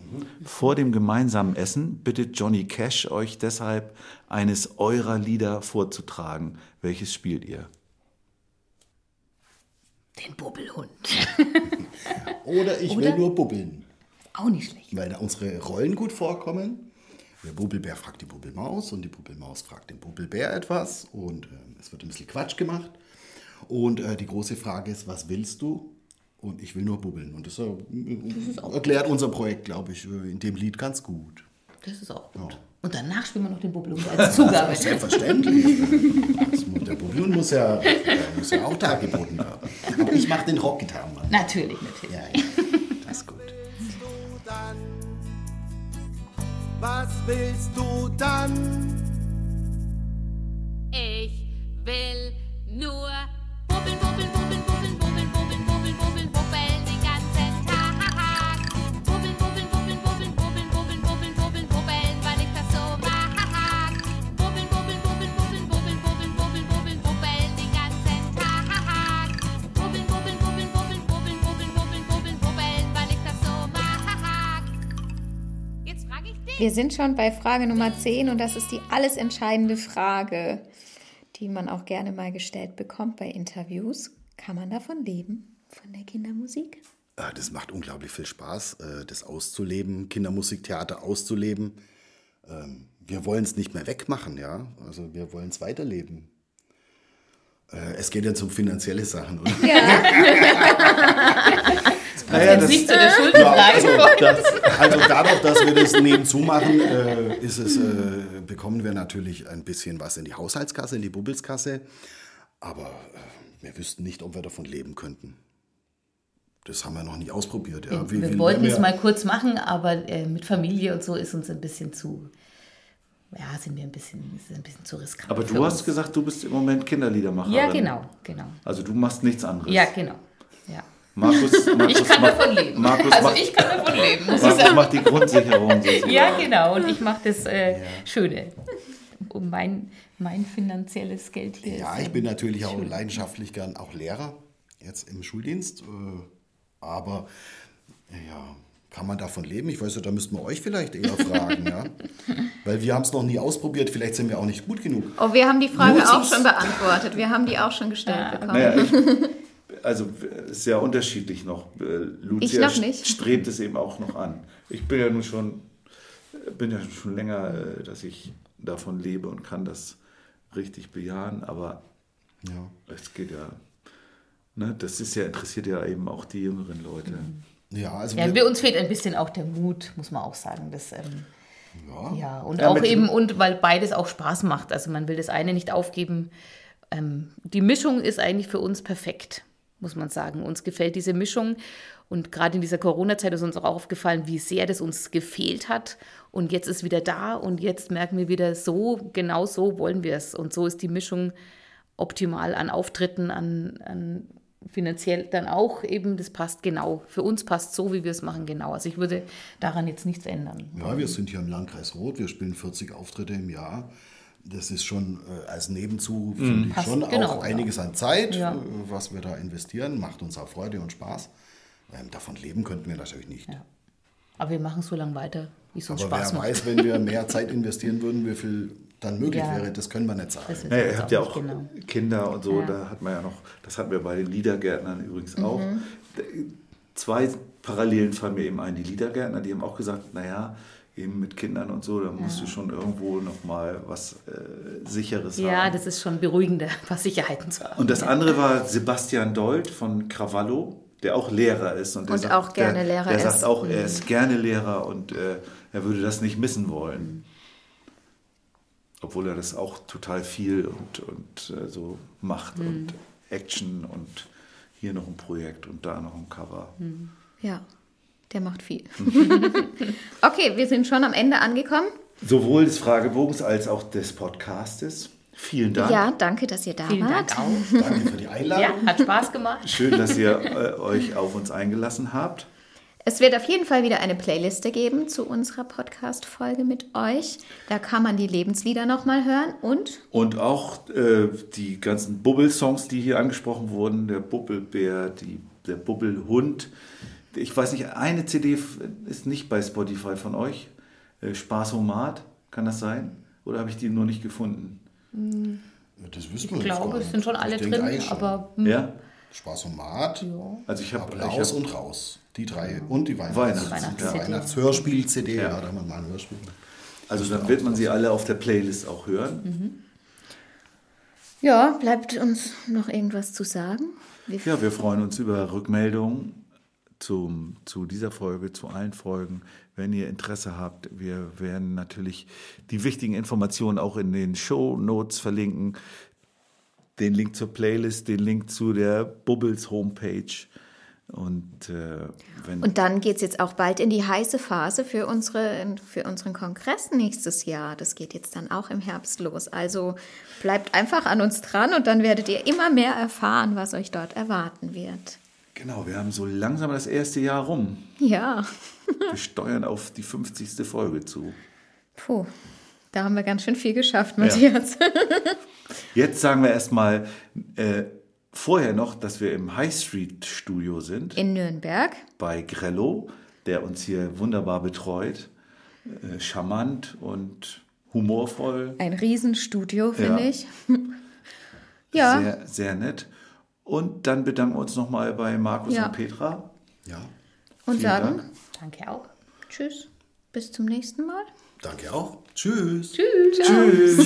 Vor dem gemeinsamen Essen bittet Johnny Cash euch deshalb, eines eurer Lieder vorzutragen. Welches spielt ihr? Den Bubbelhund. Oder ich will Oder? nur bubbeln, Auch nicht schlecht. weil da unsere Rollen gut vorkommen. Der Bubbelbär fragt die Bubbelmaus und die Bubbelmaus fragt den Bubbelbär etwas und ähm, es wird ein bisschen Quatsch gemacht. Und äh, die große Frage ist, was willst du? Und ich will nur bubbeln. Und das, äh, erklärt unser Projekt, glaube ich, äh, in dem Lied ganz gut. Das ist auch gut. Ja. Und danach spielen wir noch den Bubbelhund als Zugabe. Selbstverständlich. Das der Bubbelhund muss ja, muss ja auch dargeboten werden. Aber ich mache den Rockgitarrenmann. Natürlich, natürlich. Ja, ja, das ist gut. dann? Was willst du dann? Ich will nur bubbeln, bubbeln, bubbeln, Wir sind schon bei Frage Nummer 10 und das ist die alles entscheidende Frage, die man auch gerne mal gestellt bekommt bei Interviews. Kann man davon leben, von der Kindermusik? Ja, das macht unglaublich viel Spaß, äh, das auszuleben, Kindermusiktheater auszuleben. Ähm, Wir wollen es nicht mehr wegmachen, ja. Also wir wollen es weiterleben. Äh, Es geht jetzt um finanzielle Sachen, oder? Naja, Jetzt nicht zu der Schuldenfrage. Also, das, also dadurch, dass wir das nebenzu machen, äh, ist es, äh, bekommen wir natürlich ein bisschen was in die Haushaltskasse, in die Bubbelskasse. Aber äh, wir wüssten nicht, ob wir davon leben könnten. Das haben wir noch nie ausprobiert. Ja. Wir viel wollten es wir- mal kurz machen, aber äh, mit Familie und so ist uns ein bisschen zu, ja, sind wir ein bisschen, ist ein bisschen zu riskant. Aber du hast uns. gesagt, du bist im Moment Kinderliedermacherin. Ja, genau, genau. Also du machst nichts anderes. Ja, genau. Ja. Markus, Markus Ich kann macht, davon leben. Markus also macht, ich kann davon leben, muss ich Markus sagen. macht die Grundsicherung. sozusagen. Ja, genau. Und ich mache das äh, Schöne. Um mein, mein finanzielles Geld hier. Ja, ich bin natürlich auch schön. leidenschaftlich gern auch Lehrer, jetzt im Schuldienst. äh, Aber ja, kann man davon leben? Ich weiß ja, da müssten wir euch vielleicht eher fragen, ja. Weil wir haben es noch nie ausprobiert, vielleicht sind wir auch nicht gut genug. Oh, wir haben die Frage Muss auch schon beantwortet. Wir haben die auch schon gestellt bekommen. Naja, ich, also es ist ja unterschiedlich noch. Äh, Ich Lucia noch nicht. strebt es eben auch noch an. Ich bin ja nun schon, bin ja schon länger, äh, dass ich davon lebe und kann das richtig bejahen, aber Ja. es geht ja, ne, das ist ja, interessiert ja eben auch die jüngeren Leute. Ja, also Ja, wir, wir, uns fehlt ein bisschen auch der Mut, muss man auch sagen. Das, ähm, ja. ja, und Ja, auch eben, und weil beides auch Spaß macht. Also man will das eine nicht aufgeben. Ähm, die Mischung ist eigentlich für uns perfekt, muss man sagen. Uns gefällt diese Mischung. Und gerade in dieser Corona-Zeit ist uns auch aufgefallen, wie sehr das uns gefehlt hat. Und jetzt ist wieder da und jetzt merken wir wieder, so, genau so wollen wir es. Und so ist die Mischung optimal an Auftritten, an, an finanziell dann auch eben, das passt genau. Für uns passt so, wie wir es machen, genau. Also ich würde daran jetzt nichts ändern. Ja, wir sind hier im Landkreis Roth, wir spielen 40 Auftritte im Jahr. Das ist schon äh, als Nebenzu, finde ich, Passt, schon genau, auch einiges an Zeit, Ja. äh, was wir da investieren. Macht uns auch Freude und Spaß. Ähm, davon leben könnten wir natürlich nicht. Aber wir machen so lange weiter, wie es uns Aber Spaß wer macht. weiß, wenn wir mehr Zeit investieren würden, wie viel dann möglich Ja. wäre, das können wir nicht sagen. Naja, jetzt ihr habt ja auch genau. Kinder und so, Ja. da hat man ja noch, das hatten wir bei den Liedergärtnern übrigens Mhm. auch. Zwei Parallelen fallen mir eben ein. Die Liedergärtner, die haben auch gesagt, naja, eben mit Kindern und so, da musst du schon irgendwo nochmal was äh, Sicheres Ja, haben. das ist schon beruhigender, was Sicherheiten zu haben. Und das andere war Sebastian Dold von Cravallo, der auch Lehrer ist. Und, der Und auch gerne der, Lehrer Der ist. Mhm. sagt auch, er ist gerne Lehrer und äh, er würde das nicht missen wollen. Obwohl er das auch total viel und, und äh, so macht Mhm. und Action und hier noch ein Projekt und da noch ein Cover. Ja, der macht viel. okay, wir sind schon am Ende angekommen. Sowohl des Fragebogens als auch des Podcastes. Vielen Dank. Ja, danke, dass ihr da Vielen wart. Dank auch. Danke für die Einladung. Ja, hat Spaß gemacht. Schön, dass ihr äh, euch auf uns eingelassen habt. Es wird auf jeden Fall wieder eine Playliste geben zu unserer Podcast-Folge mit euch. Da kann man die Lebenslieder nochmal hören und Und auch äh, die ganzen Bubbel-Songs, die hier angesprochen wurden, der Bubbelbär, die, der Bubbelhund. Ich weiß nicht, eine CD ist nicht bei Spotify von euch. Äh, Spaßomat, kann das sein? Oder habe ich die nur nicht gefunden? Das wissen wir Ich glaube, es sind schon alle Ich denke drin, eigentlich schon. aber hm, Ja? Spaß und Mat, Also ich habe Applaus hab, und Raus. Die drei. Und die Weihnachts Weihnachts- Weihnachts- ja, CD. Weihnachtshörspiel-CD. Ja. Ja. da haben wir mal ein Hörspiel. also dann wird man sie alle auf der Playlist auch hören. ja, bleibt uns noch irgendwas zu sagen? Wir Ja, wir freuen uns über Rückmeldungen zum, zu dieser Folge, zu allen Folgen. Wenn ihr Interesse habt, wir werden natürlich die wichtigen Informationen auch in den Show Notes verlinken. Den Link zur Playlist, den Link zu der Bubbles Homepage. Und äh, wenn Und dann geht es jetzt auch bald in die heiße Phase für, unsere, für unseren Kongress nächstes Jahr. Das geht jetzt dann auch im Herbst los. Also bleibt einfach an uns dran und dann werdet ihr immer mehr erfahren, was euch dort erwarten wird. genau, wir haben so langsam das erste Jahr rum. Ja, Wir steuern auf die 50. Folge zu. puh, da haben wir ganz schön viel geschafft, Matthias. Jetzt sagen wir erstmal äh, vorher noch, dass wir im High Street Studio sind. In Nürnberg. bei Grello, der uns hier wunderbar betreut. Äh, charmant und humorvoll. Ein Riesenstudio, finde Ja. ich. ja, Sehr, sehr nett. Und dann bedanken wir uns nochmal bei Markus Ja. und Petra. Ja, und Vielen sagen Dank. danke auch. Tschüss, bis zum nächsten Mal. danke auch. Tschüss. Tschüss.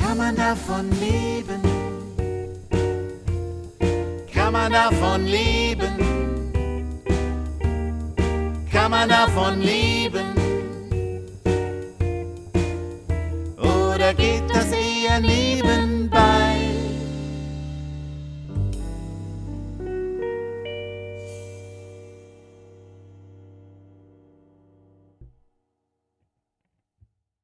Kann man davon leben? Kann man davon leben? Kann man davon leben? Oder geht das eher nicht?